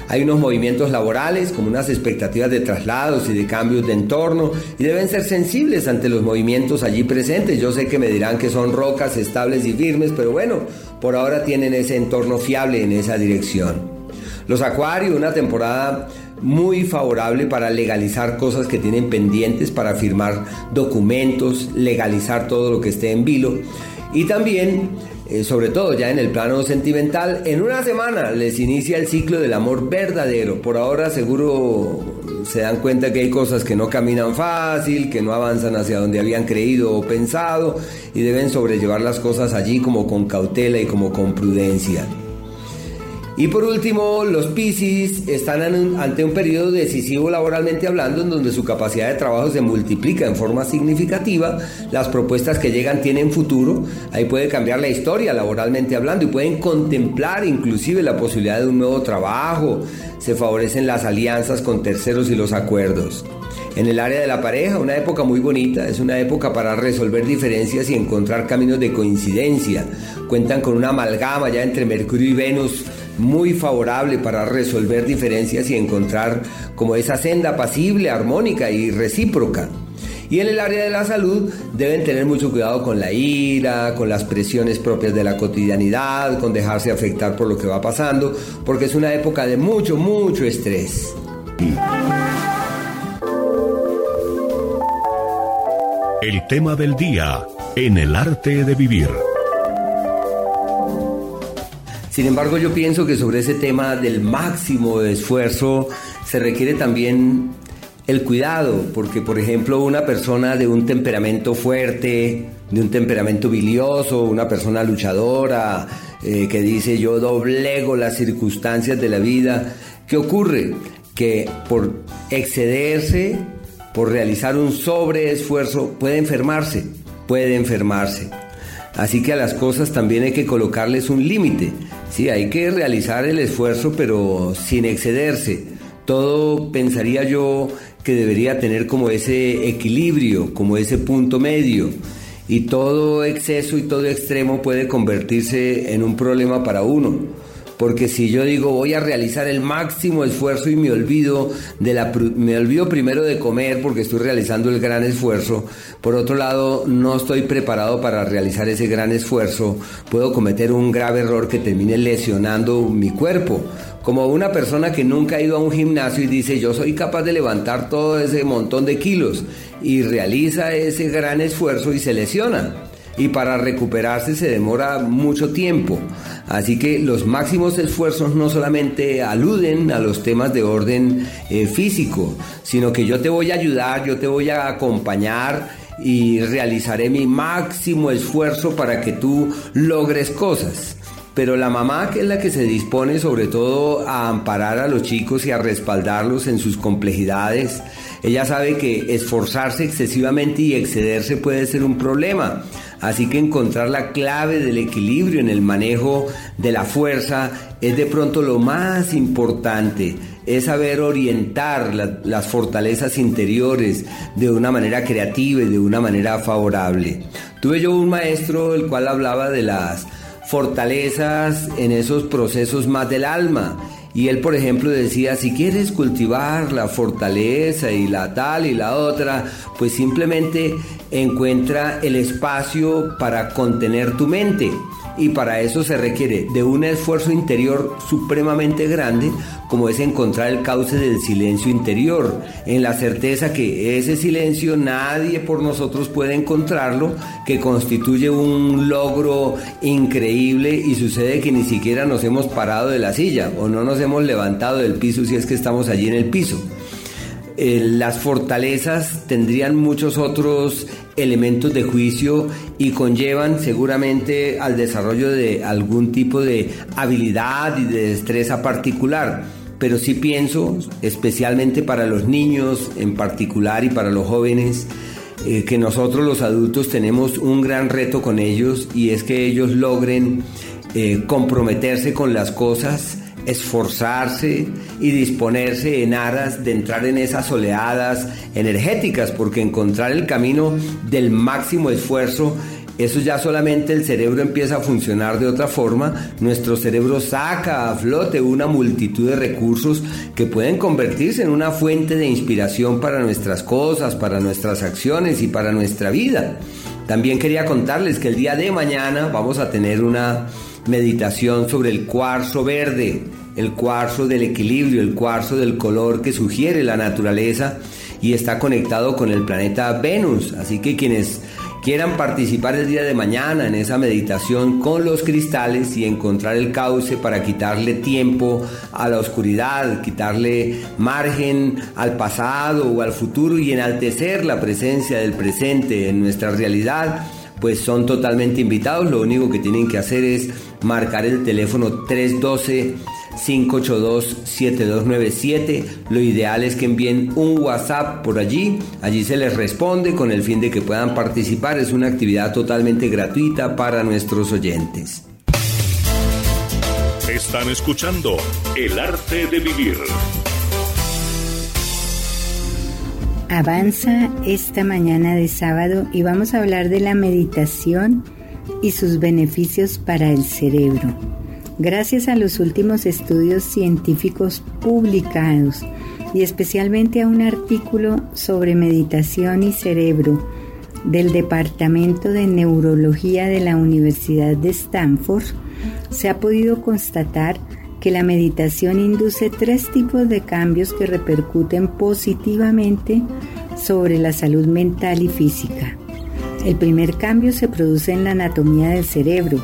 Hay unos movimientos laborales como unas expectativas de traslados y de cambios de entorno y deben ser sensibles ante los movimientos allí presentes. Yo sé que me dirán que son rocas estables y firmes, pero bueno, por ahora tienen ese entorno fiable en esa dirección. Los Acuarios, una temporada muy favorable para legalizar cosas que tienen pendientes, para firmar documentos, legalizar todo lo que esté en vilo. Y también eh, sobre todo ya en el plano sentimental, en una semana les inicia el ciclo del amor verdadero. Por ahora seguro se dan cuenta que hay cosas que no caminan fácil, que no avanzan hacia donde habían creído o pensado y deben sobrellevar las cosas allí como con cautela y como con prudencia. Y por último, los Piscis están ante un periodo decisivo laboralmente hablando en donde su capacidad de trabajo se multiplica en forma significativa, las propuestas que llegan tienen futuro, ahí puede cambiar la historia laboralmente hablando y pueden contemplar inclusive la posibilidad de un nuevo trabajo, se favorecen las alianzas con terceros y los acuerdos. En el área de la pareja, una época muy bonita, es una época para resolver diferencias y encontrar caminos de coincidencia. Cuentan con una amalgama ya entre Mercurio y Venus muy favorable para resolver diferencias y encontrar como esa senda pasible, armónica y recíproca. Y en el área de la salud deben tener mucho cuidado con la ira, con las presiones propias de la cotidianidad, con dejarse afectar por lo que va pasando, porque es una época de mucho, mucho estrés. El tema del día en el arte de vivir. Sin embargo, yo pienso que sobre ese tema del máximo esfuerzo se requiere también el cuidado, porque por ejemplo una persona de un temperamento fuerte, de un temperamento bilioso, una persona luchadora, eh, que dice yo doblego las circunstancias de la vida, ¿qué ocurre? Que por excederse, por realizar un sobreesfuerzo, puede enfermarse, puede enfermarse. Así que a las cosas también hay que colocarles un límite. Sí, hay que realizar el esfuerzo, pero sin excederse. Todo pensaría yo que debería tener como ese equilibrio, como ese punto medio. Y todo exceso y todo extremo puede convertirse en un problema para uno. Porque si yo digo voy a realizar el máximo esfuerzo y me olvido de la me olvido primero de comer porque estoy realizando el gran esfuerzo, por otro lado no estoy preparado para realizar ese gran esfuerzo, puedo cometer un grave error que termine lesionando mi cuerpo. Como una persona que nunca ha ido a un gimnasio y dice yo soy capaz de levantar todo ese montón de kilos y realiza ese gran esfuerzo y se lesiona y para recuperarse se demora mucho tiempo. Así que los máximos esfuerzos no solamente aluden a los temas de orden eh, físico, sino que yo te voy a ayudar, yo te voy a acompañar y realizaré mi máximo esfuerzo para que tú logres cosas. Pero la mamá, que es la que se dispone sobre todo a amparar a los chicos y a respaldarlos en sus complejidades, ella sabe que esforzarse excesivamente y excederse puede ser un problema. Así que encontrar la clave del equilibrio en el manejo de la fuerza es de pronto lo más importante. Es saber orientar las fortalezas interiores de una manera creativa y de una manera favorable. Tuve yo un maestro el cual hablaba de las fortalezas en esos procesos más del alma Y él, por ejemplo, decía, si quieres cultivar la fortaleza y la tal y la otra, pues simplemente encuentra el espacio para contener tu mente y para eso se requiere de un esfuerzo interior supremamente grande como es encontrar el cauce del silencio interior, en la certeza que ese silencio nadie por nosotros puede encontrarlo, que constituye un logro increíble y sucede que ni siquiera nos hemos parado de la silla o no nos hemos levantado del piso si es que estamos allí en el piso. Eh, las fortalezas tendrían muchos otros elementos de juicio y conllevan seguramente al desarrollo de algún tipo de habilidad y de destreza particular. Pero sí pienso, especialmente para los niños en particular y para los jóvenes, eh, que nosotros los adultos tenemos un gran reto con ellos y es que ellos logren eh, comprometerse con las cosas esforzarse y disponerse en aras de entrar en esas oleadas energéticas, porque encontrar el camino del máximo esfuerzo eso ya solamente el cerebro empieza a funcionar de otra forma, nuestro cerebro saca a flote una multitud de recursos que pueden convertirse en una fuente de inspiración para nuestras cosas, para nuestras acciones y para nuestra vida. También quería contarles que el día de mañana vamos a tener una meditación sobre el cuarzo verde, el cuarzo del equilibrio, el cuarzo del color que sugiere la naturaleza y está conectado con el planeta Venus. Así que quienes quieran participar el día de mañana en esa meditación con los cristales y encontrar el cauce para quitarle tiempo a la oscuridad, quitarle margen al pasado o al futuro y enaltecer la presencia del presente en nuestra realidad, pues son totalmente invitados. Lo único que tienen que hacer es marcar el teléfono 312 582-7297. Lo ideal es que envíen un WhatsApp por allí. Allí se les responde con el fin de que puedan participar. Es una actividad totalmente gratuita para nuestros oyentes. Están escuchando El arte de vivir. Avanza esta mañana de sábado y vamos a hablar de la meditación y sus beneficios para el cerebro. Gracias a los últimos estudios científicos publicados y especialmente a un artículo sobre meditación y cerebro del Departamento de Neurología de la Universidad de Stanford, se ha podido constatar que la meditación induce tres tipos de cambios que repercuten positivamente sobre la salud mental y física. El primer cambio se produce en la anatomía del cerebro,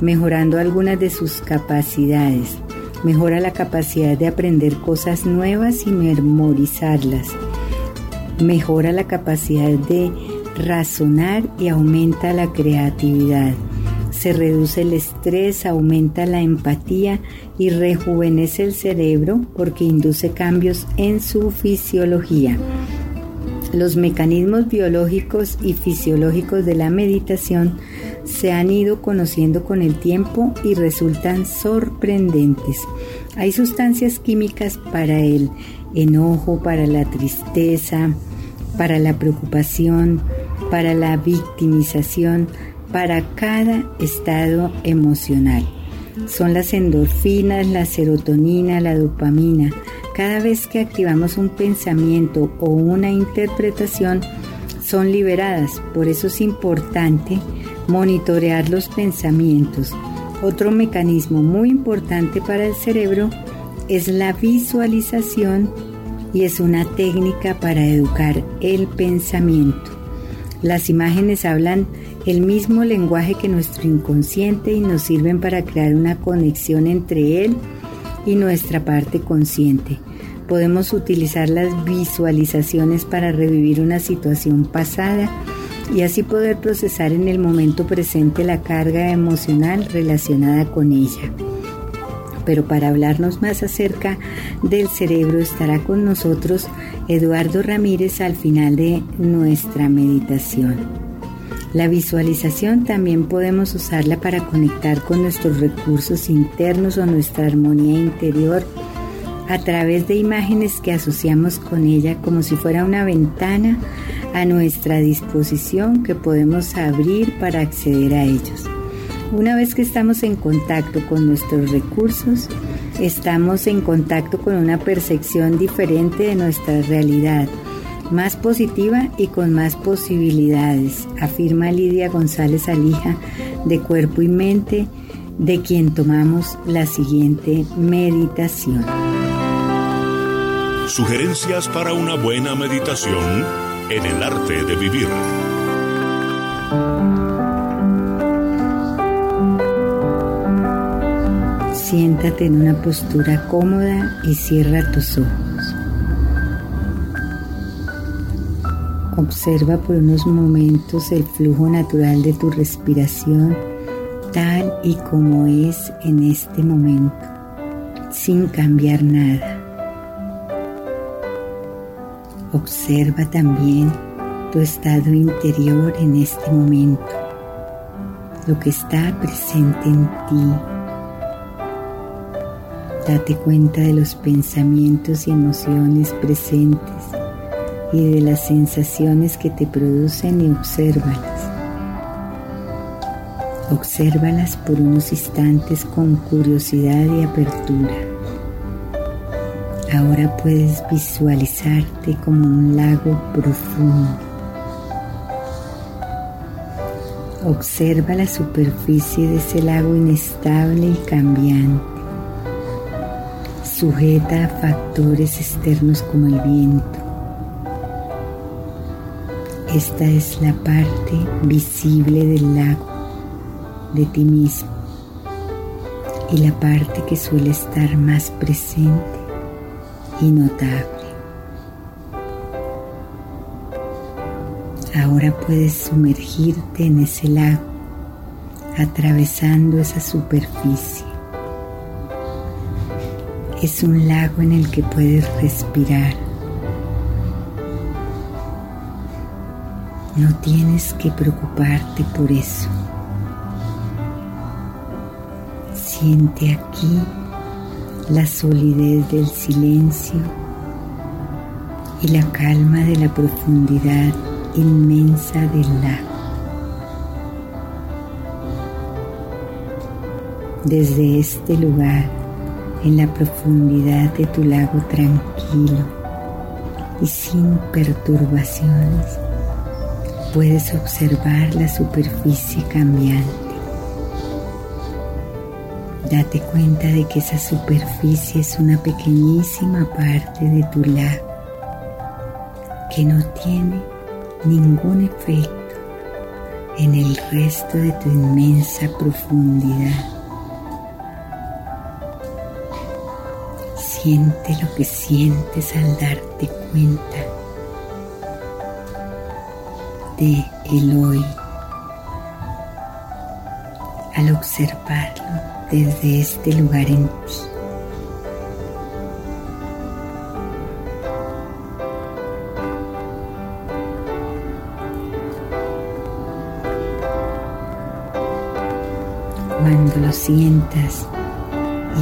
mejorando algunas de sus capacidades. Mejora la capacidad de aprender cosas nuevas y memorizarlas. Mejora la capacidad de razonar y aumenta la creatividad. Se reduce el estrés, aumenta la empatía y rejuvenece el cerebro porque induce cambios en su fisiología. Los mecanismos biológicos y fisiológicos de la meditación se han ido conociendo con el tiempo y resultan sorprendentes. Hay sustancias químicas para el enojo, para la tristeza, para la preocupación, para la victimización, para cada estado emocional. Son las endorfinas, la serotonina, la dopamina. Cada vez que activamos un pensamiento o una interpretación, son liberadas. Por eso es importante monitorear los pensamientos. Otro mecanismo muy importante para el cerebro es la visualización y es una técnica para educar el pensamiento. Las imágenes hablan el mismo lenguaje que nuestro inconsciente y nos sirven para crear una conexión entre él y nuestra parte consciente. Podemos utilizar las visualizaciones para revivir una situación pasada y así poder procesar en el momento presente la carga emocional relacionada con ella. Pero para hablarnos más acerca del cerebro estará con nosotros Eduardo Ramírez al final de nuestra meditación. La visualización también podemos usarla para conectar con nuestros recursos internos o nuestra armonía interior a través de imágenes que asociamos con ella como si fuera una ventana a nuestra disposición que podemos abrir para acceder a ellos. Una vez que estamos en contacto con nuestros recursos, estamos en contacto con una percepción diferente de nuestra realidad, más positiva y con más posibilidades, afirma Lidia González Alija de Cuerpo y Mente, de quien tomamos la siguiente meditación. Sugerencias para una buena meditación en el arte de vivir. Siéntate en una postura cómoda y cierra tus ojos. Observa por unos momentos el flujo natural de tu respiración tal y como es en este momento, sin cambiar nada. Observa también tu estado interior en este momento, lo que está presente en ti. Date cuenta de los pensamientos y emociones presentes y de las sensaciones que te producen y obsérvalas. Obsérvalas por unos instantes con curiosidad y apertura. Ahora puedes visualizarte como un lago profundo. Observa la superficie de ese lago inestable y cambiante, sujeta a factores externos como el viento. Esta es la parte visible del lago, de ti mismo, y la parte que suele estar más presente y notable. Ahora puedes sumergirte en ese lago, atravesando esa superficie. Es un lago en el que puedes respirar. No tienes que preocuparte por eso. Siente aquí la solidez del silencio y la calma de la profundidad inmensa del lago. Desde este lugar, en la profundidad de tu lago tranquilo y sin perturbaciones, puedes observar la superficie cambiante Date cuenta de que esa superficie es una pequeñísima parte de tu lago que no tiene ningún efecto en el resto de tu inmensa profundidad. Siente lo que sientes al darte cuenta el hoy, al observarlo desde este lugar en ti. Cuando lo sientas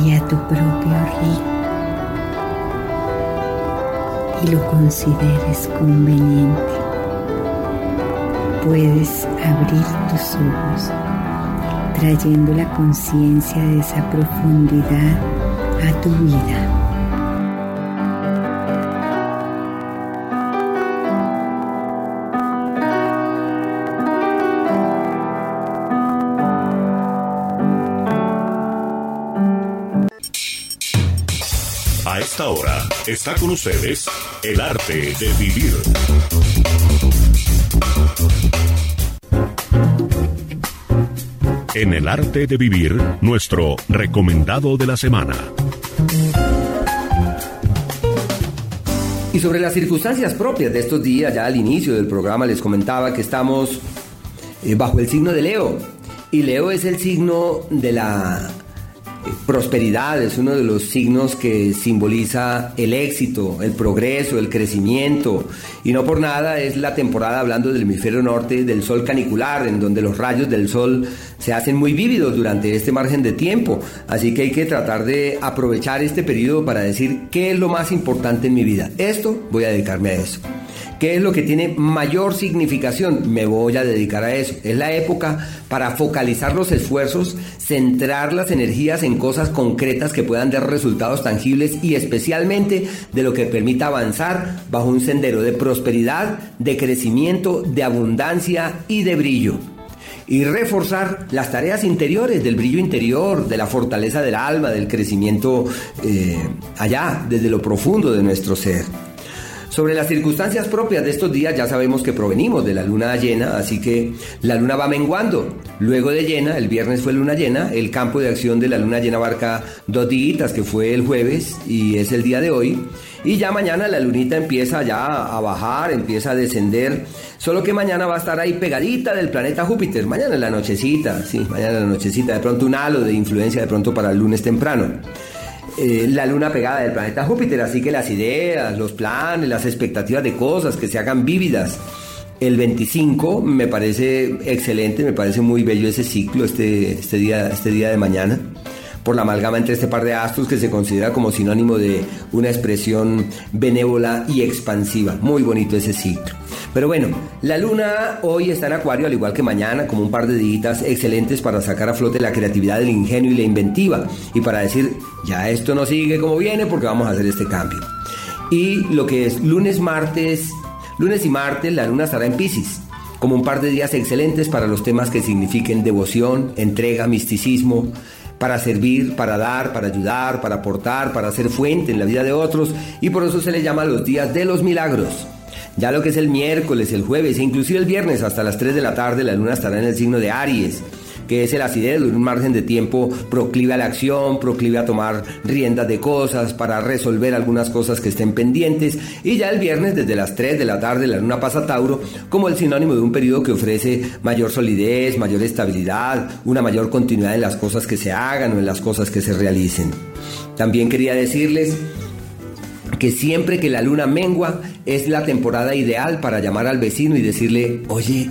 y a tu propio ritmo y lo consideres conveniente, puedes abrir tus ojos trayendo la conciencia de esa profundidad a tu vida. A esta hora está con ustedes el arte de vivir. En el arte de vivir, nuestro recomendado de la semana. Y sobre las circunstancias propias de estos días, ya al inicio del programa les comentaba que estamos eh, bajo el signo de Leo. Y Leo es el signo de la prosperidad, es uno de los signos que simboliza el éxito, el progreso, el crecimiento. Y no por nada es la temporada hablando del hemisferio norte del sol canicular, en donde los rayos del sol se hacen muy vívidos durante este margen de tiempo. Así que hay que tratar de aprovechar este periodo para decir qué es lo más importante en mi vida. Esto voy a dedicarme a eso. ¿Qué es lo que tiene mayor significación? Me voy a dedicar a eso. Es la época para focalizar los esfuerzos, centrar las energías en cosas concretas que puedan dar resultados tangibles y especialmente de lo que permita avanzar bajo un sendero de prosperidad, de crecimiento, de abundancia y de brillo y reforzar las tareas interiores del brillo interior, de la fortaleza del alma, del crecimiento eh, allá, desde lo profundo de nuestro ser. Sobre las circunstancias propias de estos días ya sabemos que provenimos de la luna llena, así que la luna va menguando. Luego de llena, el viernes fue luna llena, el campo de acción de la luna llena abarca dos días, que fue el jueves y es el día de hoy. Y ya mañana la lunita empieza ya a bajar, empieza a descender. Solo que mañana va a estar ahí pegadita del planeta Júpiter. Mañana en la nochecita, sí, mañana en la nochecita. De pronto un halo de influencia de pronto para el lunes temprano. Eh, la luna pegada del planeta Júpiter, así que las ideas, los planes, las expectativas de cosas que se hagan vívidas. El 25 me parece excelente, me parece muy bello ese ciclo, este, este, día, este día de mañana por la amalgama entre este par de astros que se considera como sinónimo de una expresión benévola y expansiva. Muy bonito ese ciclo. Pero bueno, la luna hoy está en Acuario, al igual que mañana, como un par de días excelentes para sacar a flote la creatividad, el ingenio y la inventiva. Y para decir, ya esto no sigue como viene porque vamos a hacer este cambio. Y lo que es lunes, martes, lunes y martes, la luna estará en Pisces como un par de días excelentes para los temas que signifiquen devoción, entrega, misticismo, para servir, para dar, para ayudar, para aportar, para ser fuente en la vida de otros y por eso se le llama los días de los milagros. Ya lo que es el miércoles, el jueves e inclusive el viernes hasta las 3 de la tarde la luna estará en el signo de Aries que es el acidez, un margen de tiempo proclive a la acción, proclive a tomar riendas de cosas, para resolver algunas cosas que estén pendientes, y ya el viernes desde las 3 de la tarde la luna pasa Tauro como el sinónimo de un periodo que ofrece mayor solidez, mayor estabilidad, una mayor continuidad en las cosas que se hagan o en las cosas que se realicen. También quería decirles que siempre que la luna mengua es la temporada ideal para llamar al vecino y decirle, oye,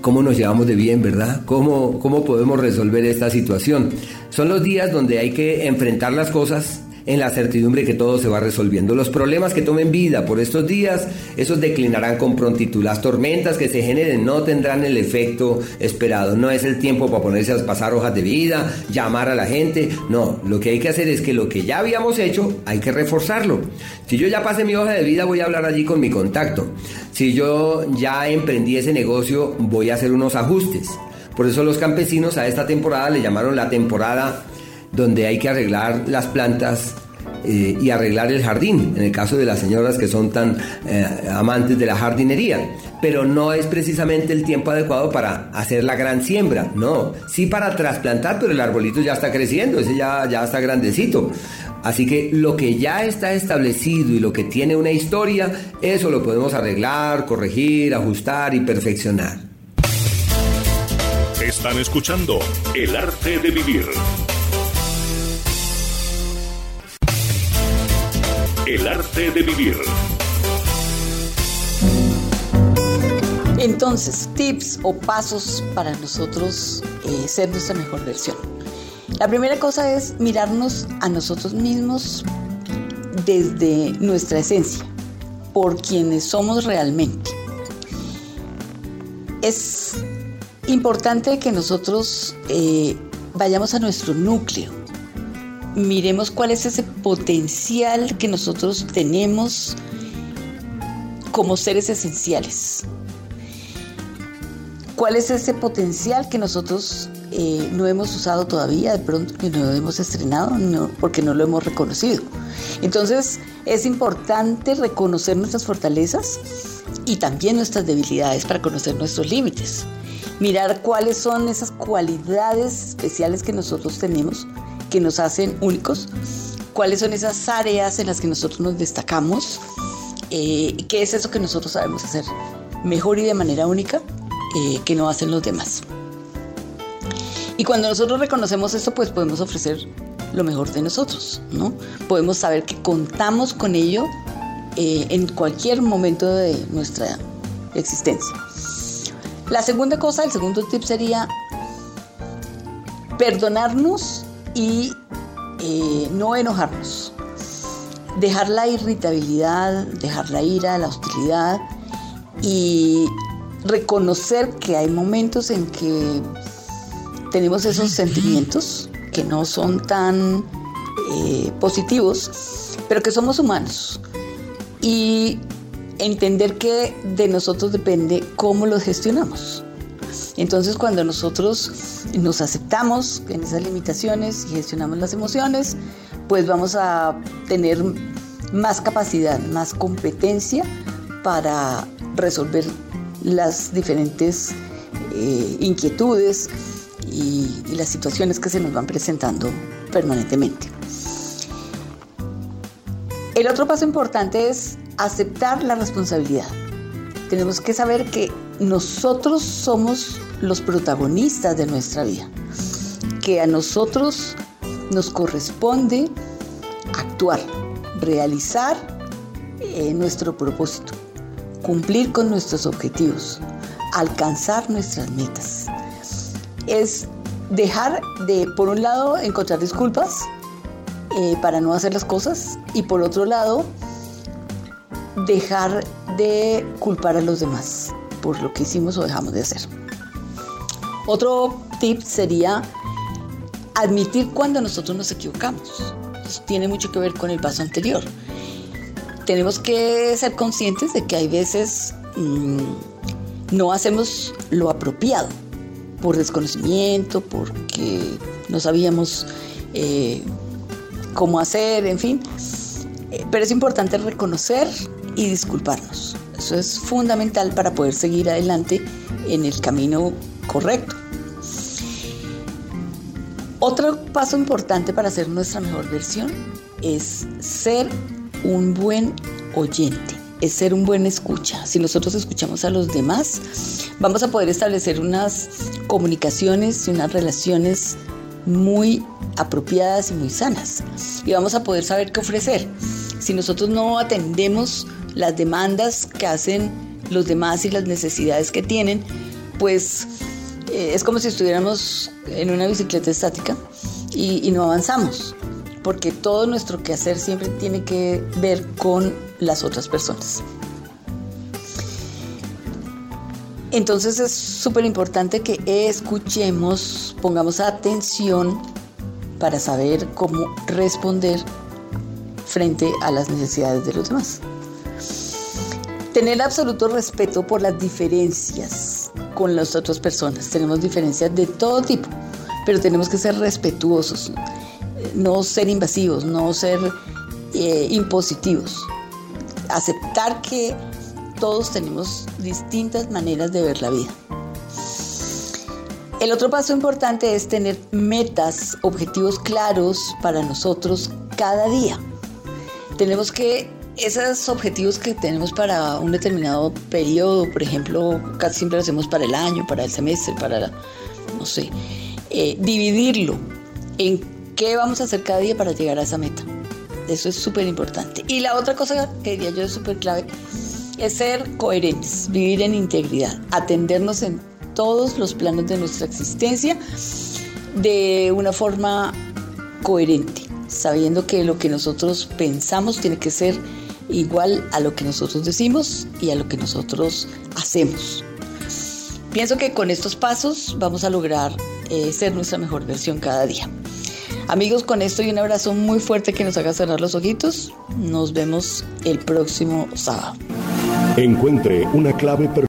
cómo nos llevamos de bien, ¿verdad? ¿Cómo, cómo podemos resolver esta situación? Son los días donde hay que enfrentar las cosas en la certidumbre que todo se va resolviendo. Los problemas que tomen vida por estos días, esos declinarán con prontitud. Las tormentas que se generen no tendrán el efecto esperado. No es el tiempo para ponerse a pasar hojas de vida, llamar a la gente. No, lo que hay que hacer es que lo que ya habíamos hecho hay que reforzarlo. Si yo ya pasé mi hoja de vida, voy a hablar allí con mi contacto. Si yo ya emprendí ese negocio, voy a hacer unos ajustes. Por eso los campesinos a esta temporada le llamaron la temporada donde hay que arreglar las plantas eh, y arreglar el jardín, en el caso de las señoras que son tan eh, amantes de la jardinería. Pero no es precisamente el tiempo adecuado para hacer la gran siembra, no. Sí para trasplantar, pero el arbolito ya está creciendo, ese ya, ya está grandecito. Así que lo que ya está establecido y lo que tiene una historia, eso lo podemos arreglar, corregir, ajustar y perfeccionar. Están escuchando El arte de vivir El arte de vivir. Entonces, tips o pasos para nosotros eh, ser nuestra mejor versión. La primera cosa es mirarnos a nosotros mismos desde nuestra esencia, por quienes somos realmente. Es importante que nosotros eh, vayamos a nuestro núcleo, miremos cuál es ese potencial que nosotros tenemos como seres esenciales. ¿Cuál es ese potencial que nosotros eh, no hemos usado todavía, de pronto que no hemos estrenado, porque no lo hemos reconocido? Entonces es importante reconocer nuestras fortalezas y también nuestras debilidades para conocer nuestros límites. Mirar cuáles son esas cualidades especiales que nosotros tenemos que nos hacen únicos, cuáles son esas áreas en las que nosotros nos destacamos, eh, qué es eso que nosotros sabemos hacer mejor y de manera única eh, que no hacen los demás. Y cuando nosotros reconocemos esto, pues podemos ofrecer lo mejor de nosotros, ¿no? Podemos saber que contamos con ello eh, en cualquier momento de nuestra existencia. La segunda cosa, el segundo tip sería perdonarnos y eh, no enojarnos. Dejar la irritabilidad, dejar la ira, la hostilidad y reconocer que hay momentos en que tenemos esos sentimientos que no son tan eh, positivos, pero que somos humanos. Y entender que de nosotros depende cómo los gestionamos. Entonces cuando nosotros nos aceptamos en esas limitaciones y gestionamos las emociones, pues vamos a tener más capacidad, más competencia para resolver las diferentes eh, inquietudes y, y las situaciones que se nos van presentando permanentemente. El otro paso importante es aceptar la responsabilidad. Tenemos que saber que nosotros somos los protagonistas de nuestra vida, que a nosotros nos corresponde actuar, realizar eh, nuestro propósito, cumplir con nuestros objetivos, alcanzar nuestras metas. Es dejar de, por un lado, encontrar disculpas eh, para no hacer las cosas y por otro lado, dejar de culpar a los demás por lo que hicimos o dejamos de hacer. Otro tip sería admitir cuando nosotros nos equivocamos. tiene mucho que ver con el paso anterior. Tenemos que ser conscientes de que hay veces mmm, no hacemos lo apropiado por desconocimiento, porque no sabíamos eh, cómo hacer, en fin. Eh, pero es importante reconocer y disculparnos. Eso es fundamental para poder seguir adelante en el camino correcto. Otro paso importante para hacer nuestra mejor versión es ser un buen oyente, es ser un buen escucha. Si nosotros escuchamos a los demás, vamos a poder establecer unas comunicaciones y unas relaciones muy apropiadas y muy sanas. Y vamos a poder saber qué ofrecer. Si nosotros no atendemos las demandas que hacen los demás y las necesidades que tienen, pues eh, es como si estuviéramos en una bicicleta estática y, y no avanzamos, porque todo nuestro quehacer siempre tiene que ver con las otras personas. Entonces es súper importante que escuchemos, pongamos atención para saber cómo responder frente a las necesidades de los demás. Tener absoluto respeto por las diferencias con las otras personas. Tenemos diferencias de todo tipo, pero tenemos que ser respetuosos, no ser invasivos, no ser eh, impositivos. Aceptar que todos tenemos distintas maneras de ver la vida. El otro paso importante es tener metas, objetivos claros para nosotros cada día. Tenemos que esos objetivos que tenemos para un determinado periodo, por ejemplo, casi siempre lo hacemos para el año, para el semestre, para, no sé, eh, dividirlo en qué vamos a hacer cada día para llegar a esa meta. Eso es súper importante. Y la otra cosa que diría yo es súper clave es ser coherentes, vivir en integridad, atendernos en todos los planos de nuestra existencia de una forma coherente, sabiendo que lo que nosotros pensamos tiene que ser igual a lo que nosotros decimos y a lo que nosotros hacemos. Pienso que con estos pasos vamos a lograr eh, ser nuestra mejor versión cada día. Amigos, con esto y un abrazo muy fuerte que nos haga cerrar los ojitos. Nos vemos el próximo sábado. Encuentre una clave